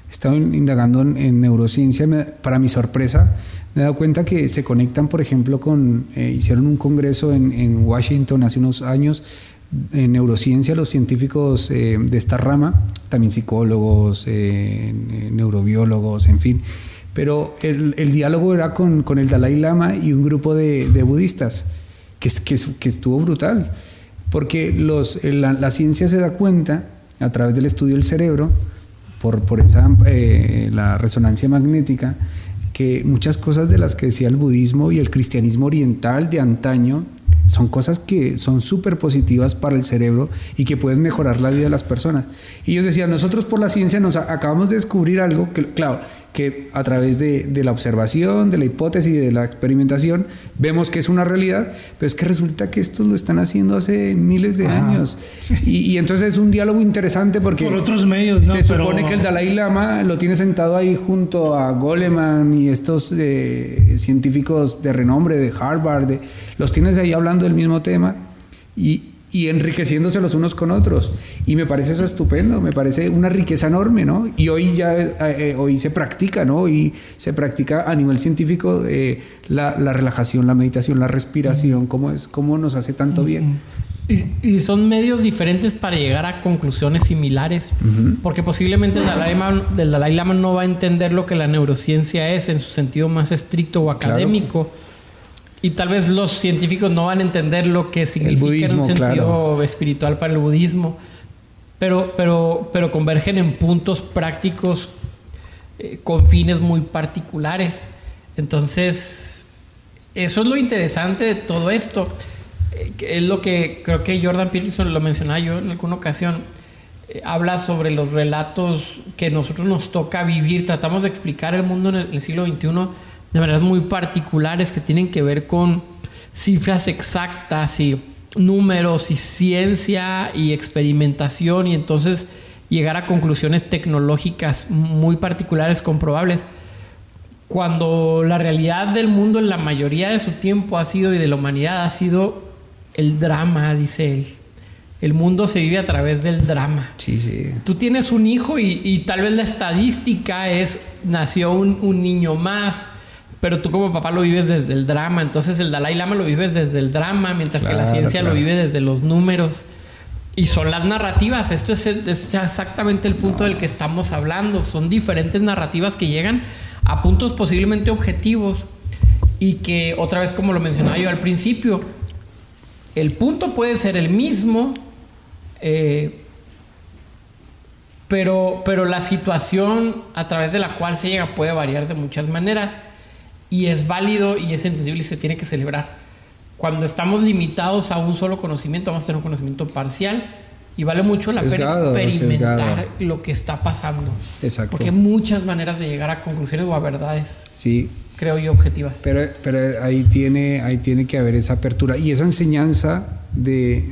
he estado indagando en, en neurociencia, para mi sorpresa, me he dado cuenta que se conectan, por ejemplo, con, eh, hicieron un congreso en, Washington hace unos años en neurociencia, los científicos de esta rama, también psicólogos, neurobiólogos, en fin. Pero el, diálogo era con, el Dalai Lama y un grupo de, budistas, que, que, estuvo brutal, porque los, la, ciencia se da cuenta, a través del estudio del cerebro, por, por esa, eh, la resonancia magnética, que muchas cosas de las que decía el budismo y el cristianismo oriental de antaño son cosas que son súper positivas para el cerebro y que pueden mejorar la vida de las personas. Y ellos decían, nosotros por la ciencia nos acabamos de descubrir algo que, claro, que a través de, la observación, de la hipótesis y de la experimentación vemos que es una realidad, pero es que resulta que esto lo están haciendo hace miles de años. Y, entonces es un diálogo interesante porque... Por otros medios, Se supone que el Dalai Lama lo tiene sentado ahí junto a Goleman y estos eh, científicos de renombre de Harvard, los tienes ahí hablando del mismo tema. Y, y enriqueciéndose los unos con otros. Y me parece eso estupendo, me parece una riqueza enorme, ¿no? Y hoy ya eh, eh, hoy se practica, ¿no? Y se practica a nivel científico eh, la, la, relajación, la meditación, la respiración, cómo, es, cómo nos hace tanto bien. Y, son medios diferentes para llegar a conclusiones similares, porque posiblemente el Dalai, Lama, el Dalai, Lama, no va a entender lo que la neurociencia es en su sentido más estricto o académico. Y tal vez los científicos no van a entender lo que significa en un sentido espiritual para el budismo, pero, pero, pero convergen en puntos prácticos eh, con fines muy particulares. Entonces, eso es lo interesante de todo esto. Eh, es lo que creo que Jordan Peterson lo mencionaba yo en alguna ocasión. Eh, habla sobre los relatos que nosotros nos toca vivir. Tratamos de explicar el mundo en el siglo XXI de maneras muy particulares que tienen que ver con cifras exactas y números y ciencia y experimentación y entonces llegar a conclusiones tecnológicas muy particulares, comprobables, cuando la realidad del mundo en la mayoría de su tiempo ha sido y de la humanidad ha sido el drama, dice él. El mundo se vive a través del drama. Sí, sí. Tú tienes un hijo y, tal vez la estadística es, nació un, un niño más, pero tú como papá lo vives desde el drama, entonces el Dalai Lama lo vives desde el drama, mientras que la ciencia lo vive desde los números. Y son las narrativas, esto es, exactamente el punto del que estamos hablando, son diferentes narrativas que llegan a puntos posiblemente objetivos y que otra vez como lo mencionaba yo al principio, el punto puede ser el mismo, eh, pero, pero la situación a través de la cual se llega puede variar de muchas maneras y es válido y es entendible y se tiene que celebrar. Cuando estamos limitados a un solo conocimiento, vamos a tener un conocimiento parcial y vale mucho la pena experimentar lo que está pasando. Exacto. Porque hay muchas maneras de llegar a conclusiones o a verdades. Sí. Creo yo objetivas. Pero, pero ahí, tiene, ahí tiene que haber esa apertura y esa enseñanza de,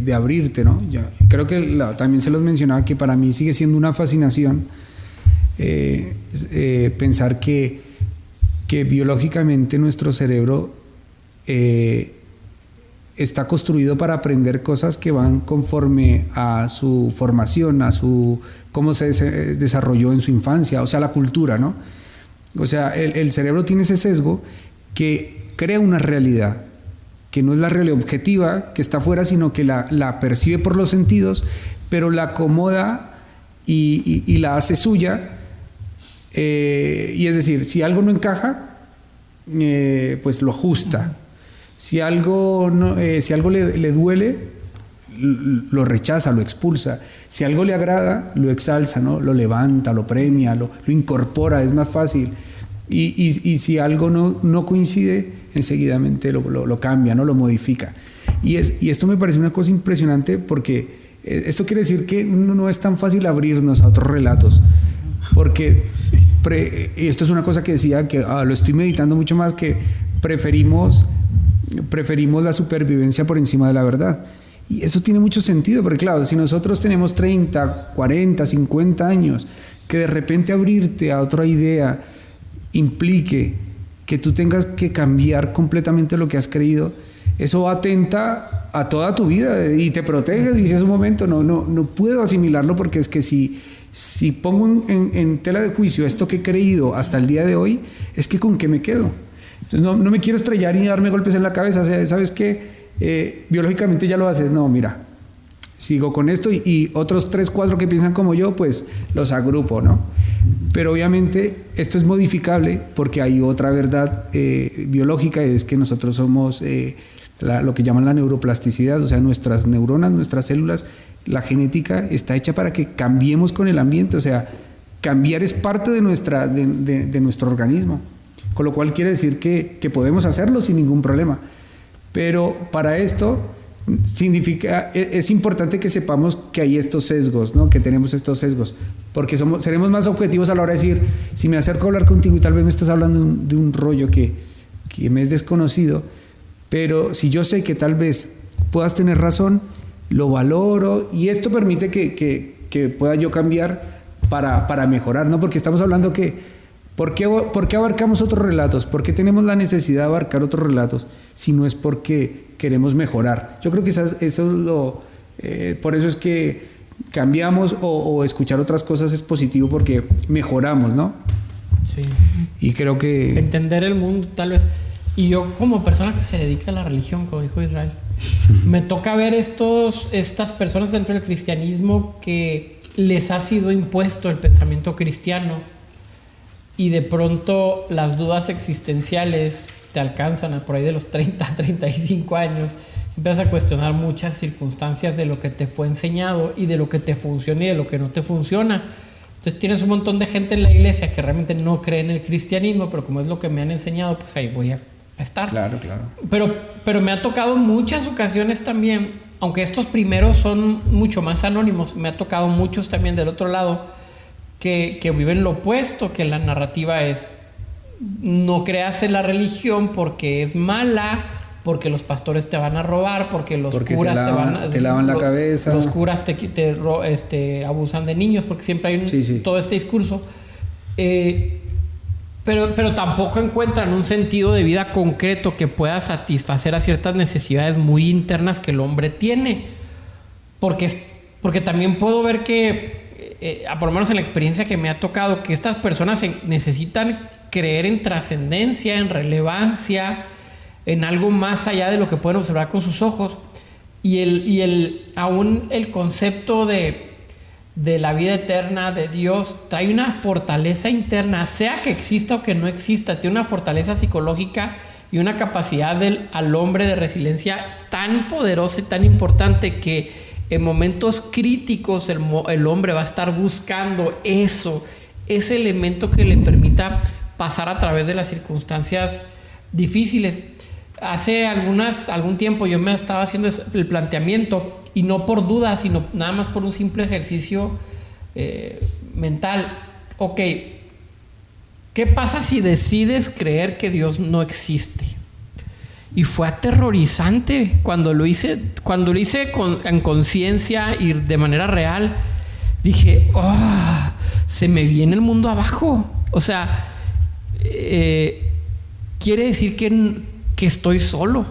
de, abrirte, ¿no? Yo creo que también se los mencionaba que para mí sigue siendo una fascinación eh, eh, pensar que que biológicamente nuestro cerebro eh, está construido para aprender cosas que van conforme a su formación, a su cómo se desarrolló en su infancia, o sea, la cultura, ¿no? O sea, el, cerebro tiene ese sesgo que crea una realidad, que no es la realidad objetiva, que está afuera, sino que la, percibe por los sentidos, pero la acomoda y la hace suya eh, y es decir, si algo no encaja, eh, pues lo ajusta. Si algo, eh, si algo le, duele, lo rechaza, lo expulsa. Si algo le agrada, lo exalza, ¿no? lo levanta, lo premia, lo, incorpora, es más fácil. Y, si algo no, coincide, enseguidamente lo, lo, cambia, ¿no? lo modifica. Y, es, y esto me parece una cosa impresionante porque esto quiere decir que no es tan fácil abrirnos a otros relatos. Porque, esto es una cosa que decía, que ah, lo estoy meditando mucho más, que preferimos, preferimos la supervivencia por encima de la verdad. Y eso tiene mucho sentido, porque claro, si nosotros tenemos 30, 40, 50 años, que de repente abrirte a otra idea implique que tú tengas que cambiar completamente lo que has creído, eso atenta a toda tu vida y te protege. Dices un momento, no, no, no puedo asimilarlo porque es que si si pongo en, tela de juicio esto que he creído hasta el día de hoy, es que con qué me quedo. Entonces no, me quiero estrellar y darme golpes en la cabeza. ¿Sabes qué? eh, biológicamente ya lo haces, no, mira, sigo con esto y, otros tres, cuatro que piensan como yo, pues los agrupo, ¿no? Pero obviamente esto es modificable porque hay otra verdad eh, biológica, es que nosotros somos eh, lo que llaman la neuroplasticidad, o sea, nuestras neuronas, nuestras células, la genética está hecha para que cambiemos con el ambiente, o sea, cambiar es parte de, nuestra, de, nuestro organismo, con lo cual quiere decir que, que podemos hacerlo sin ningún problema. Pero para esto significa, e, es importante que sepamos que hay estos sesgos, ¿no? que tenemos estos sesgos, porque somos, seremos más objetivos a la hora de decir, si me acerco a hablar contigo y tal vez me estás hablando de un, rollo que, que, me es desconocido, pero si yo sé que tal vez puedas tener razón, lo valoro y esto permite que, que, que pueda yo cambiar para, para, mejorar, ¿no? porque estamos hablando que, ¿por qué, ¿por qué abarcamos otros relatos? ¿Por qué tenemos la necesidad de abarcar otros relatos? Si no es porque queremos mejorar. Yo creo que eso, es lo, eh, por eso es que cambiamos o, escuchar otras cosas es positivo porque mejoramos, ¿no? Sí. Y creo que... Entender el mundo, tal vez. Y yo como persona que se dedica a la religión, como dijo Israel, me toca ver estos, estas personas dentro del cristianismo que les ha sido impuesto el pensamiento cristiano y de pronto las dudas existenciales te alcanzan a por ahí de los 30, 35 años, empiezas a cuestionar muchas circunstancias de lo que te fue enseñado y de lo que te funciona y de lo que no te funciona. Entonces tienes un montón de gente en la iglesia que realmente no cree en el cristianismo, pero como es lo que me han enseñado, pues ahí voy a, estar. Claro, claro. Pero, pero me ha tocado muchas ocasiones también, aunque estos primeros son mucho más anónimos, me ha tocado muchos también del otro lado que, que viven lo opuesto, que la narrativa es no creas en la religión porque es mala, porque los pastores te van a robar, porque los curas te, van a, te lavan la cabeza. Los curas te, te este, abusan de niños, porque siempre hay todo este discurso. Eh, pero, pero tampoco encuentran un sentido de vida concreto que pueda satisfacer a ciertas necesidades muy internas que el hombre tiene. Porque, porque también puedo ver que, eh, por lo menos en la experiencia que me ha tocado, que estas personas necesitan creer en trascendencia, en relevancia, en algo más allá de lo que pueden observar con sus ojos. Y, el, y el, aún el concepto de, de la vida eterna, de Dios, trae una fortaleza interna, sea que exista o que no exista, tiene una fortaleza psicológica y una capacidad del, al hombre de resiliencia tan poderosa y tan importante que en momentos críticos el, el hombre va a estar buscando eso, ese elemento que le permita pasar a través de las circunstancias difíciles. Hace algunas, algún tiempo yo me estaba haciendo el planteamiento, y no por duda, sino nada más por un simple ejercicio eh, mental. Ok, ¿qué pasa si decides creer que Dios no existe? Y fue aterrorizante cuando lo hice, cuando lo hice con, en conciencia y de manera real. Dije, oh, se me viene el mundo abajo. O sea, eh, quiere decir que, que estoy solo.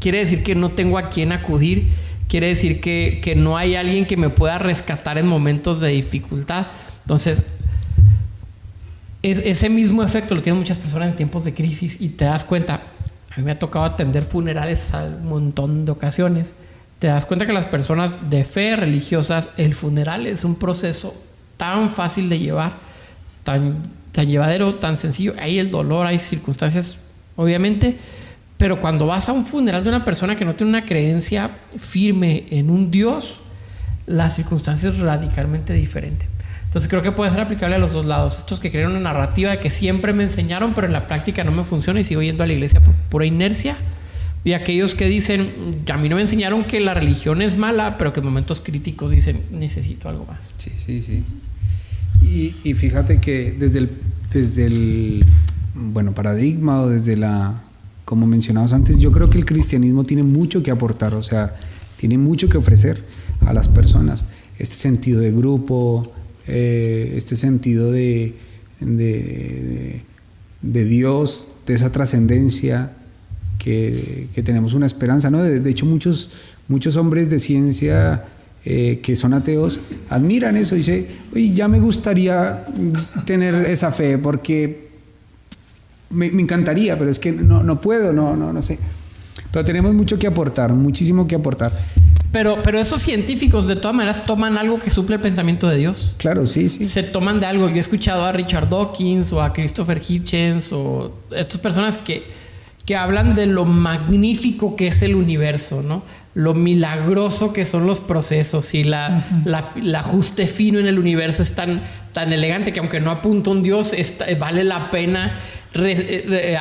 Quiere decir que no tengo a quién acudir. Quiere decir que, que no hay alguien que me pueda rescatar en momentos de dificultad. Entonces, es, ese mismo efecto lo tienen muchas personas en tiempos de crisis y te das cuenta, a mí me ha tocado atender funerales a un montón de ocasiones, te das cuenta que las personas de fe religiosas, el funeral es un proceso tan fácil de llevar, tan tan llevadero, tan sencillo. Hay el dolor, hay circunstancias, obviamente, pero cuando vas a un funeral de una persona que no tiene una creencia firme en un Dios, la circunstancia es radicalmente diferente. Entonces creo que puede ser aplicable a los dos lados. Estos que creen una narrativa de que siempre me enseñaron, pero en la práctica no me funciona y sigo yendo a la iglesia por pura inercia. Y aquellos que dicen, a mí no me enseñaron que la religión es mala, pero que en momentos críticos dicen, necesito algo más. Sí, sí, sí. Y, fíjate que desde el, desde el bueno, paradigma o desde la, como mencionabas antes, yo creo que el cristianismo tiene mucho que aportar, o sea, tiene mucho que ofrecer a las personas. Este sentido de grupo, eh, este sentido de, de, Dios, de esa trascendencia, que, que, tenemos una esperanza, ¿no? De, de, hecho, muchos, muchos hombres de ciencia eh, que son ateos admiran eso. Dice, oye, ya me gustaría tener esa fe porque me, encantaría, pero es que no, no puedo, no, no, no sé. Pero tenemos mucho que aportar, muchísimo que aportar. Pero, pero esos científicos de todas maneras toman algo que suple el pensamiento de Dios. Claro, sí, sí. Se toman de algo. Yo he escuchado a Richard Dawkins o a Christopher Hitchens o estas personas que, que hablan de lo magnífico que es el universo, ¿no? Lo milagroso que son los procesos y la, la, el ajuste fino en el universo es tan, tan elegante que aunque no apunta un Dios, vale la pena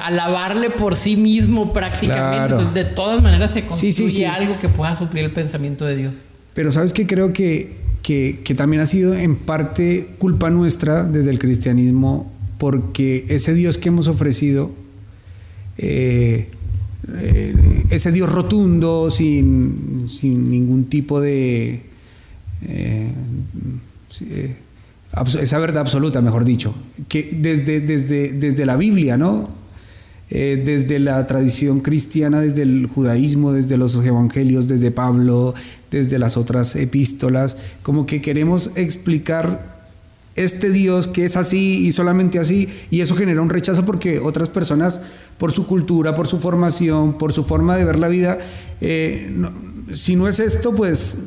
alabarle por sí mismo prácticamente. Entonces, de todas maneras se construye algo que pueda suplir el pensamiento de Dios. Pero sabes que creo que, que, que, también ha sido en parte culpa nuestra desde el cristianismo, porque ese Dios que hemos ofrecido, eh, eh, ese Dios rotundo, sin, sin ningún tipo de... Eh, esa verdad absoluta, mejor dicho, que desde, desde, desde la Biblia, ¿no? Eh, desde la tradición cristiana, desde el judaísmo, desde los evangelios, desde Pablo, desde las otras epístolas, como que queremos explicar este Dios que es así y solamente así, y eso genera un rechazo porque otras personas, por su cultura, por su formación, por su forma de ver la vida, eh, si no es esto, pues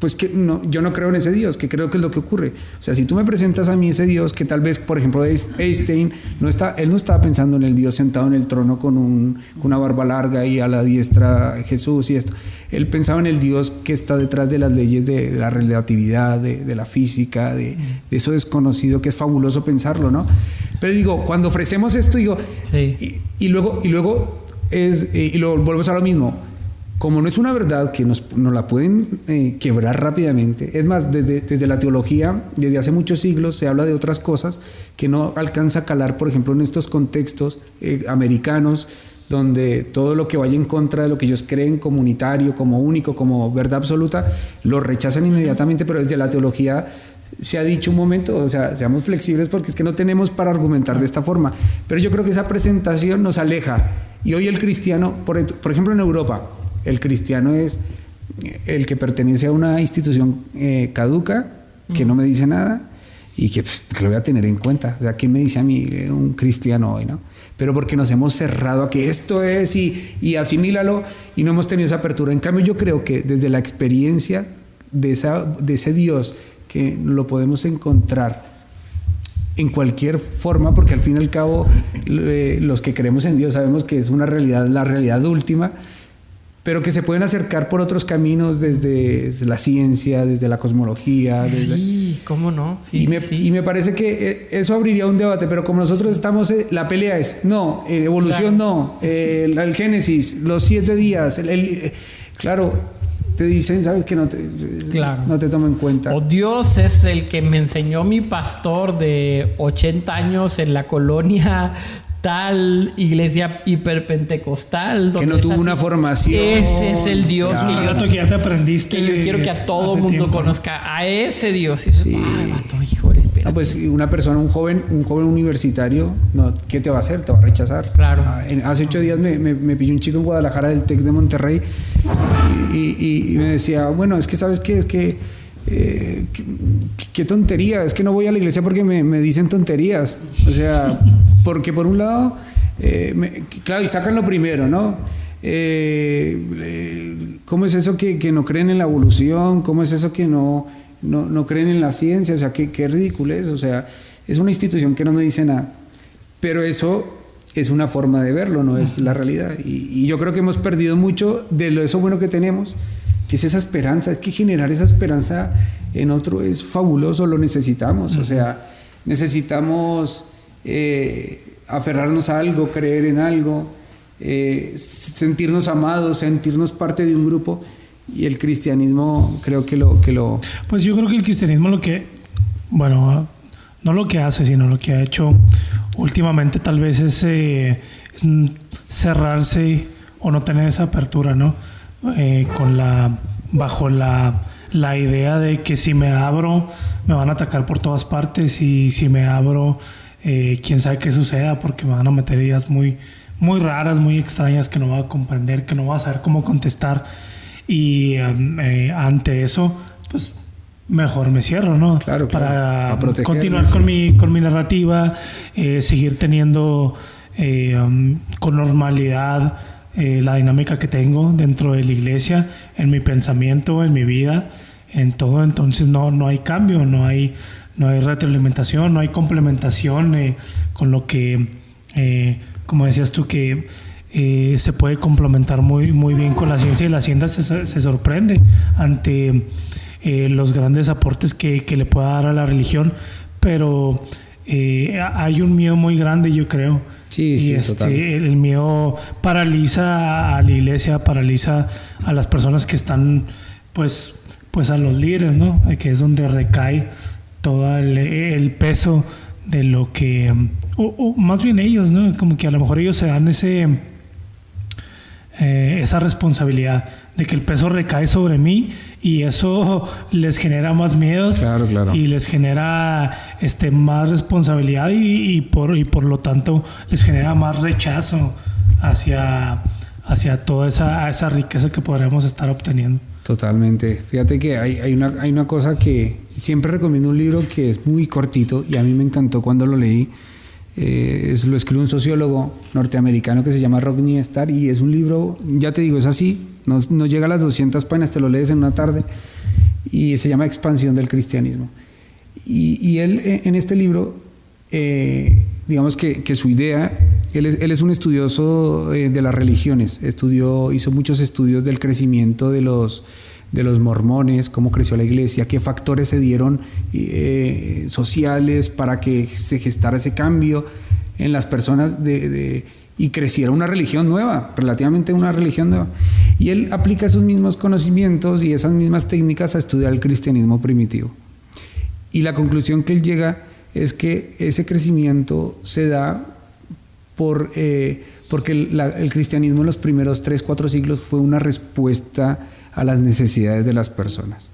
pues que no, yo no creo en ese Dios, que creo que es lo que ocurre. O sea, si tú me presentas a mí ese Dios, que tal vez, por ejemplo, Einstein, no está, él no estaba pensando en el Dios sentado en el trono con, un, una barba larga y a la diestra Jesús y esto. Él pensaba en el Dios que está detrás de las leyes de, la relatividad, de, la física, de, eso desconocido, que es fabuloso pensarlo, ¿no? Pero digo, cuando ofrecemos esto, digo, y, luego, y luego es, y lo volvemos a lo mismo como no es una verdad que nos, la pueden eh, quebrar rápidamente, es más, desde, desde la teología, desde hace muchos siglos se habla de otras cosas que no alcanza a calar, por ejemplo, en estos contextos eh, americanos, donde todo lo que vaya en contra de lo que ellos creen comunitario, como único, como verdad absoluta, lo rechazan inmediatamente, pero desde la teología se ha dicho un momento, o sea, seamos flexibles porque es que no tenemos para argumentar de esta forma, pero yo creo que esa presentación nos aleja. Y hoy el cristiano, por, por ejemplo en Europa, el cristiano es el que pertenece a una institución eh, caduca, que no me dice nada y que, pues, que, lo voy a tener en cuenta. O sea, ¿quién me dice a mí un cristiano hoy, no? Pero porque nos hemos cerrado a que esto es y, y asimílalo y no hemos tenido esa apertura. En cambio, yo creo que desde la experiencia de, esa, de ese Dios que lo podemos encontrar en cualquier forma, porque al fin y al cabo eh, los que creemos en Dios sabemos que es una realidad, la realidad última, pero que se pueden acercar por otros caminos desde, la ciencia, desde la cosmología. Sí, cómo no. y, me, parece que eh, eso abriría un debate, pero como nosotros estamos, eh, la pelea es, no, eh, evolución no, el, Génesis, los siete días, el, claro, te dicen, sabes que no te, no te toman en cuenta. O Dios es el que me enseñó mi pastor de 80 años en la colonia tal iglesia hiperpentecostal. Que no tuvo una formación. Ese es el Dios que, yo, que ya te aprendiste. Que yo quiero que a todo mundo conozca a ese Dios. Y sí. Ah, pues una persona, un joven, un joven universitario, no, ¿qué te va a hacer? Te va a rechazar. Claro. Ah, hace ocho días me, me, pilló un chico en Guadalajara del TEC de Monterrey y, y me decía, bueno, es que sabes qué, es que eh, qué, tontería, es que no voy a la iglesia porque me, dicen tonterías. O sea, porque por un lado, eh, claro, y sacan lo primero, ¿no? Eh, ¿Cómo es eso que, no creen en la evolución? ¿Cómo es eso que no, no, creen en la ciencia? O sea, qué, qué ridículo es. O sea, es una institución que no me dice nada. Pero eso es una forma de verlo, no es la realidad. Y, y yo creo que hemos perdido mucho de lo, eso bueno que tenemos que es esa esperanza, es que generar esa esperanza en otro es fabuloso, lo necesitamos, o sea, necesitamos eh, aferrarnos a algo, creer en algo, eh, sentirnos amados, sentirnos parte de un grupo y el cristianismo creo que lo, que lo... Pues yo creo que el cristianismo lo que, bueno, no lo que hace, sino lo que ha hecho últimamente tal vez es, eh, cerrarse o no tener esa apertura, ¿no? Eh, con la, bajo la, la, idea de que si me abro me van a atacar por todas partes y si me abro eh, quién sabe qué suceda porque me van a meter ideas muy, muy raras, muy extrañas que no va a comprender, que no va a saber cómo contestar y eh, ante eso pues mejor me cierro, ¿no? Claro, para, continuar con mi, con mi narrativa, seguir teniendo um, con normalidad eh, la dinámica que tengo dentro de la iglesia, en mi pensamiento, en mi vida, en todo. Entonces no, no hay cambio, no hay, no hay retroalimentación, no hay complementación eh, con lo que, eh, como decías tú, que se puede complementar muy, muy bien con la ciencia y la ciencia se, se sorprende ante los grandes aportes que, que, le pueda dar a la religión, pero hay un miedo muy grande, yo creo y este, el miedo paraliza a la iglesia, paraliza a las personas que están, pues, pues a los líderes, ¿no? Que es donde recae todo el, peso de lo que, o, más bien ellos, ¿no? Como que a lo mejor ellos se dan ese, eh, esa responsabilidad de que el peso recae sobre mí y eso les genera más miedos y les genera este más responsabilidad y, por y por lo tanto les genera más rechazo hacia hacia toda esa, esa riqueza que podremos estar obteniendo. Totalmente. Fíjate que hay, hay, una, hay una cosa que siempre recomiendo un libro que es muy cortito y a mí me encantó cuando lo leí. Eh, es, lo escribe un sociólogo norteamericano que se llama Rodney Starr y es un libro, ya te digo, es así, no, llega a las 200 páginas, te lo lees en una tarde y se llama Expansión del Cristianismo. Y, él eh, en este libro, eh, digamos que, su idea, él es, él es un estudioso eh, de las religiones, estudió, hizo muchos estudios del crecimiento de los, de los mormones, cómo creció la iglesia, qué factores se dieron sociales para que se gestara ese cambio en las personas de y creciera una religión nueva, relativamente una religión nueva. Y él aplica esos mismos conocimientos y esas mismas técnicas a estudiar el cristianismo primitivo. Y la conclusión que él llega es que ese crecimiento se da por, eh, porque el, cristianismo en los primeros tres, cuatro siglos fue una respuesta a las necesidades de las personas.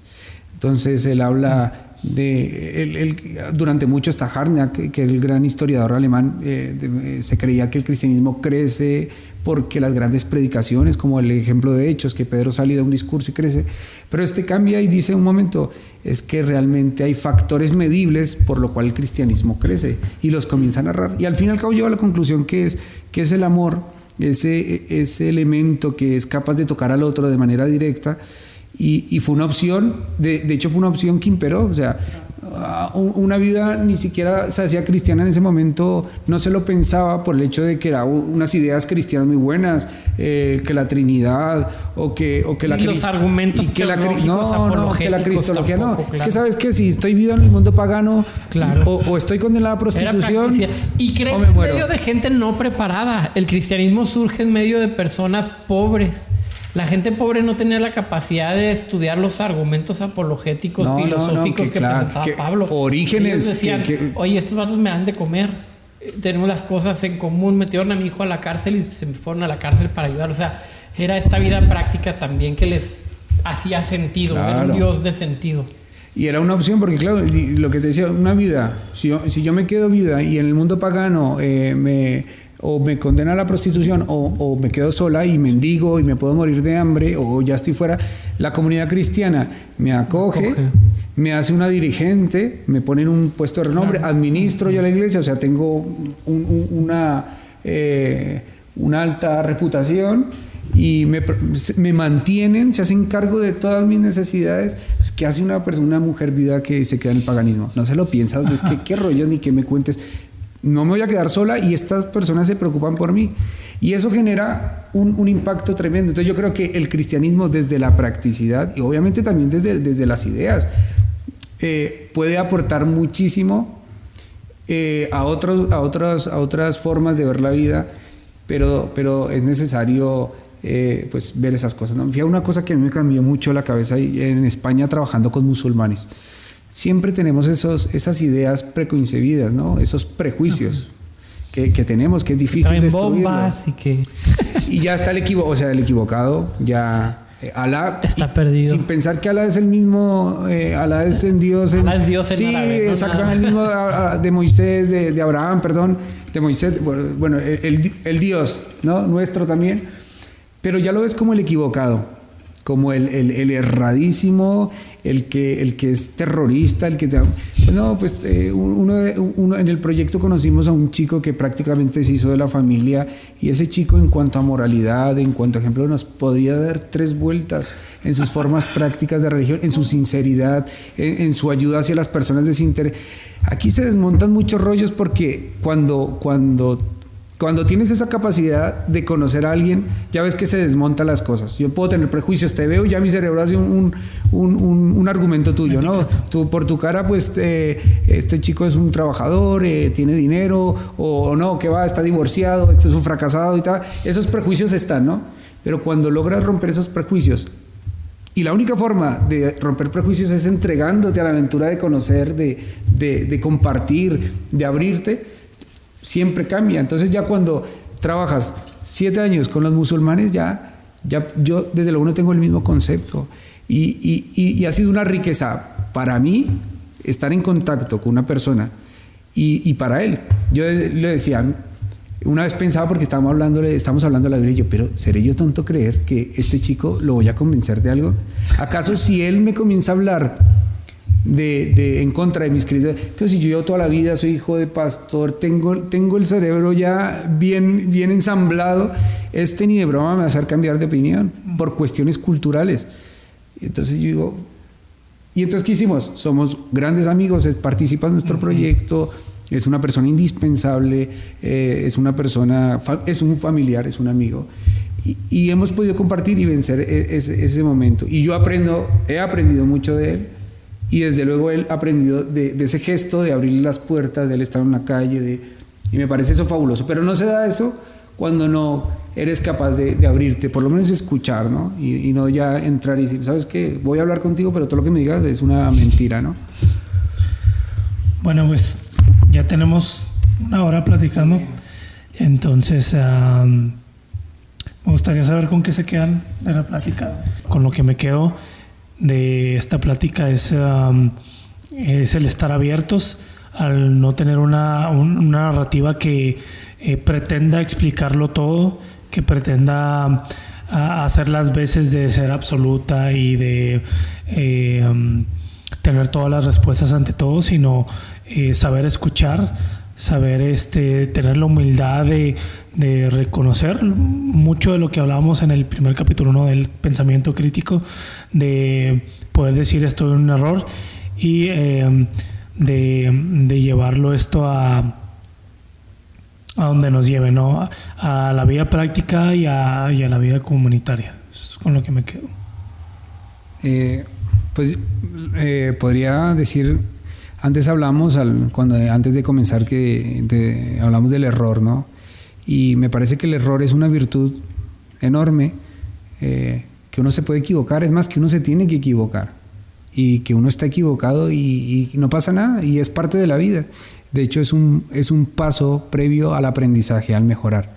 Entonces él habla de durante mucho esta que, que el gran historiador alemán eh, eh, se creía que el cristianismo crece porque las grandes predicaciones, como el ejemplo de Hechos, que Pedro sale de un discurso y crece, pero este cambia y dice un momento, es que realmente hay factores medibles por lo cual el cristianismo crece y los comienza a narrar. Y al fin y al cabo lleva a la conclusión que es, que es el amor, ese, ese elemento que es capaz de tocar al otro de manera directa, y, fue una opción, de, de, hecho fue una opción que imperó, o sea, una vida ni siquiera se hacía cristiana en ese momento, no se lo pensaba por el hecho de que eran unas ideas cristianas muy buenas, eh, que la Trinidad o que, o que la... Y los argumentos que la, no, no, que la cristología no. Es que sabes que si estoy vivo en el mundo pagano claro. o, estoy condenado a la prostitución... Y crece en medio de gente no preparada. El cristianismo surge en medio de personas pobres la gente pobre no tenía la capacidad de estudiar los argumentos apologéticos, filosóficos que, presentaba Pablo. Orígenes. decían, oye, estos vatos me dan de comer. Tenemos las cosas en común. Metieron a mi hijo a la cárcel y se fueron a la cárcel para ayudar. O sea, era esta vida práctica también que les hacía sentido. Era un Dios de sentido. Y era una opción porque, claro, lo que te decía, una vida. Si yo, si yo me quedo vida y en el mundo pagano eh, me o me condena a la prostitución o, me quedo sola y mendigo y me puedo morir de hambre o ya estoy fuera, la comunidad cristiana me acoge, me hace una dirigente, me pone en un puesto de renombre, administro yo la iglesia, o sea, tengo una, eh, una alta reputación y me, me, mantienen, se hacen cargo de todas mis necesidades. Pues, ¿Qué hace una persona, una mujer viuda que se queda en el paganismo? No se lo piensas, es que qué rollo ni que me cuentes no me voy a quedar sola y estas personas se preocupan por mí. Y eso genera un, impacto tremendo. Entonces yo creo que el cristianismo desde la practicidad y obviamente también desde, desde las ideas eh, puede aportar muchísimo eh, a, otros, a, otras, a otras formas de ver la vida, pero, pero es necesario eh, pues ver esas cosas. ¿no? Fíjate una cosa que a mí me cambió mucho la cabeza en España trabajando con musulmanes siempre tenemos esos, esas ideas preconcebidas, ¿no? esos prejuicios que, tenemos, que es difícil destruirlo. y que... y ya está el equivocado, o sea, el equivocado, ya... Eh, Alá, está perdido. Sin pensar que Alá es el mismo, eh, Alá es en Dios. En, Alá es Dios en Sí, exactamente, el mismo de Moisés, de, Abraham, perdón, de Moisés, bueno, el, el Dios, ¿no? Nuestro también. Pero ya lo ves como el equivocado como el, el, erradísimo, el que, el que es terrorista, el que... No, pues eh, uno, uno, en el proyecto conocimos a un chico que prácticamente se hizo de la familia y ese chico en cuanto a moralidad, en cuanto a ejemplo, nos podía dar tres vueltas en sus formas prácticas de religión, en su sinceridad, en, su ayuda hacia las personas desinteresadas. Aquí se desmontan muchos rollos porque cuando, cuando cuando tienes esa capacidad de conocer a alguien, ya ves que se desmontan las cosas. Yo puedo tener prejuicios, te veo, ya mi cerebro hace un, un, un, argumento tuyo, ¿no? Tú, por tu cara, pues este chico es un trabajador, eh, tiene dinero, o no, que va, está divorciado, este es un fracasado y tal. Esos prejuicios están, ¿no? Pero cuando logras romper esos prejuicios, y la única forma de romper prejuicios es entregándote a la aventura de conocer, de, de, de compartir, de abrirte, siempre cambia. Entonces ya cuando trabajas siete años con los musulmanes, ya, ya yo desde luego no tengo el mismo concepto. Y, y, y, ha sido una riqueza para mí estar en contacto con una persona y, para él. Yo le decía, una vez pensaba porque estábamos hablando, estamos hablando de la Biblia yo, pero ¿seré yo tonto creer que este chico lo voy a convencer de algo? ¿Acaso si él me comienza a hablar de, en contra de mis creencias. Pero si yo, toda la vida soy hijo de pastor, tengo, tengo el cerebro ya bien, bien ensamblado, este ni de broma me va a hacer cambiar de opinión por cuestiones culturales. Entonces yo digo, ¿y entonces qué hicimos? Somos grandes amigos, participa en nuestro proyecto, es una persona indispensable, eh, es una persona, es un familiar, es un amigo. Y, hemos podido compartir y vencer e, ese, ese momento. Y yo aprendo, he aprendido mucho de él y desde luego él ha aprendido de, ese gesto de abrir las puertas, de él estar en la calle, de, y me parece eso fabuloso. Pero no se da eso cuando no eres capaz de, abrirte, por lo menos escuchar, ¿no? Y, no ya entrar y decir, ¿sabes qué? Voy a hablar contigo, pero todo lo que me digas es una mentira, ¿no? Bueno, pues ya tenemos una hora platicando. Entonces, me gustaría saber con qué se quedan de la plática. Con lo que me quedo de esta plática es, um, es el estar abiertos al no tener una, narrativa que eh, pretenda explicarlo todo, que pretenda hacer las veces de ser absoluta y de eh, um, tener todas las respuestas ante todo, sino eh, saber escuchar, saber este, tener la humildad de, de reconocer mucho de lo que hablábamos en el primer capítulo ¿no? del pensamiento crítico, de poder decir esto es un error y eh, de, llevarlo esto a, a donde nos lleve, ¿no? a la vida práctica y a, y a la vida comunitaria. Es con lo que me quedo. Eh, pues eh, podría decir, antes hablamos, al, cuando, antes de comenzar, que hablamos del error, ¿no? Y me parece que el error es una virtud enorme, que uno se puede equivocar, es más que uno se tiene que equivocar y que uno está equivocado y, no pasa nada y es parte de la vida. De hecho es un, es un paso previo al aprendizaje, al mejorar.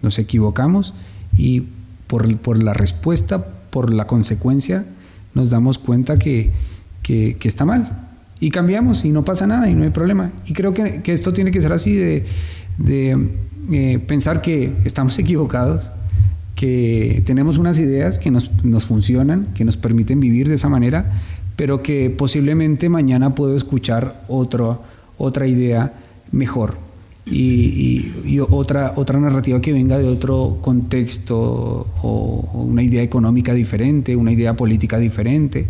Nos equivocamos y por, por la respuesta, por la consecuencia, nos damos cuenta que, que, está mal. Y cambiamos y no pasa nada y no hay problema. Y creo que, que esto tiene que ser así de, de eh, pensar que estamos equivocados, que tenemos unas ideas que nos, nos, funcionan, que nos permiten vivir de esa manera, pero que posiblemente mañana puedo escuchar otro, otra idea mejor y, y, otra, otra narrativa que venga de otro contexto o, o una idea económica diferente, una idea política diferente.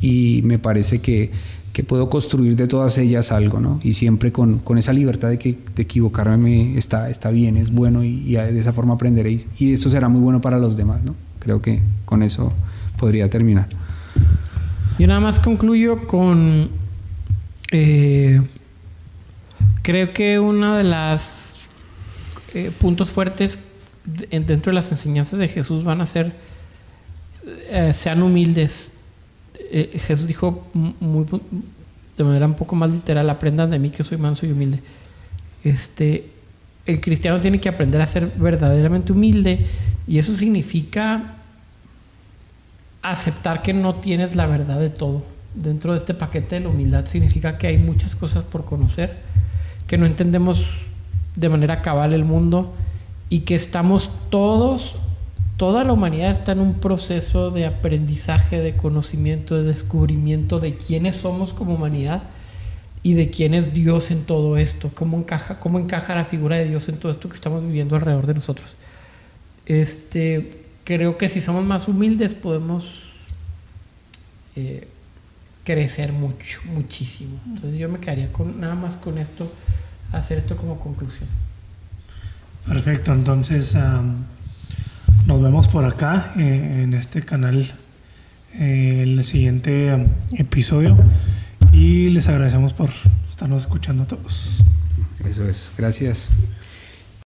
Y me parece que que puedo construir de todas ellas algo, ¿no? Y siempre con, con esa libertad de que de equivocarme está, está bien, es bueno y, de esa forma aprenderéis. Y eso será muy bueno para los demás, ¿no? Creo que con eso podría terminar. Yo nada más concluyo con... Eh, creo que uno de los eh, puntos fuertes dentro de las enseñanzas de Jesús van a ser eh, sean humildes eh, Jesús dijo de manera un poco más literal, aprendan de mí que soy manso y humilde. Este, el cristiano tiene que aprender a ser verdaderamente humilde y eso significa aceptar que no tienes la verdad de todo. Dentro de este paquete de la humildad significa que hay muchas cosas por conocer, que no entendemos de manera cabal el mundo y que estamos todos toda la humanidad está en un proceso de aprendizaje, de conocimiento, de descubrimiento de quiénes somos como humanidad y de quién es Dios en todo esto, cómo encaja, cómo encaja la figura de Dios en todo esto que estamos viviendo alrededor de nosotros. Este, creo que si somos más humildes podemos eh, crecer mucho, muchísimo. Entonces yo me quedaría con nada más con esto, hacer esto como conclusión. Perfecto, entonces nos vemos por acá eh, en este canal eh, el siguiente episodio y les agradecemos por estarnos escuchando a todos. Eso es, gracias.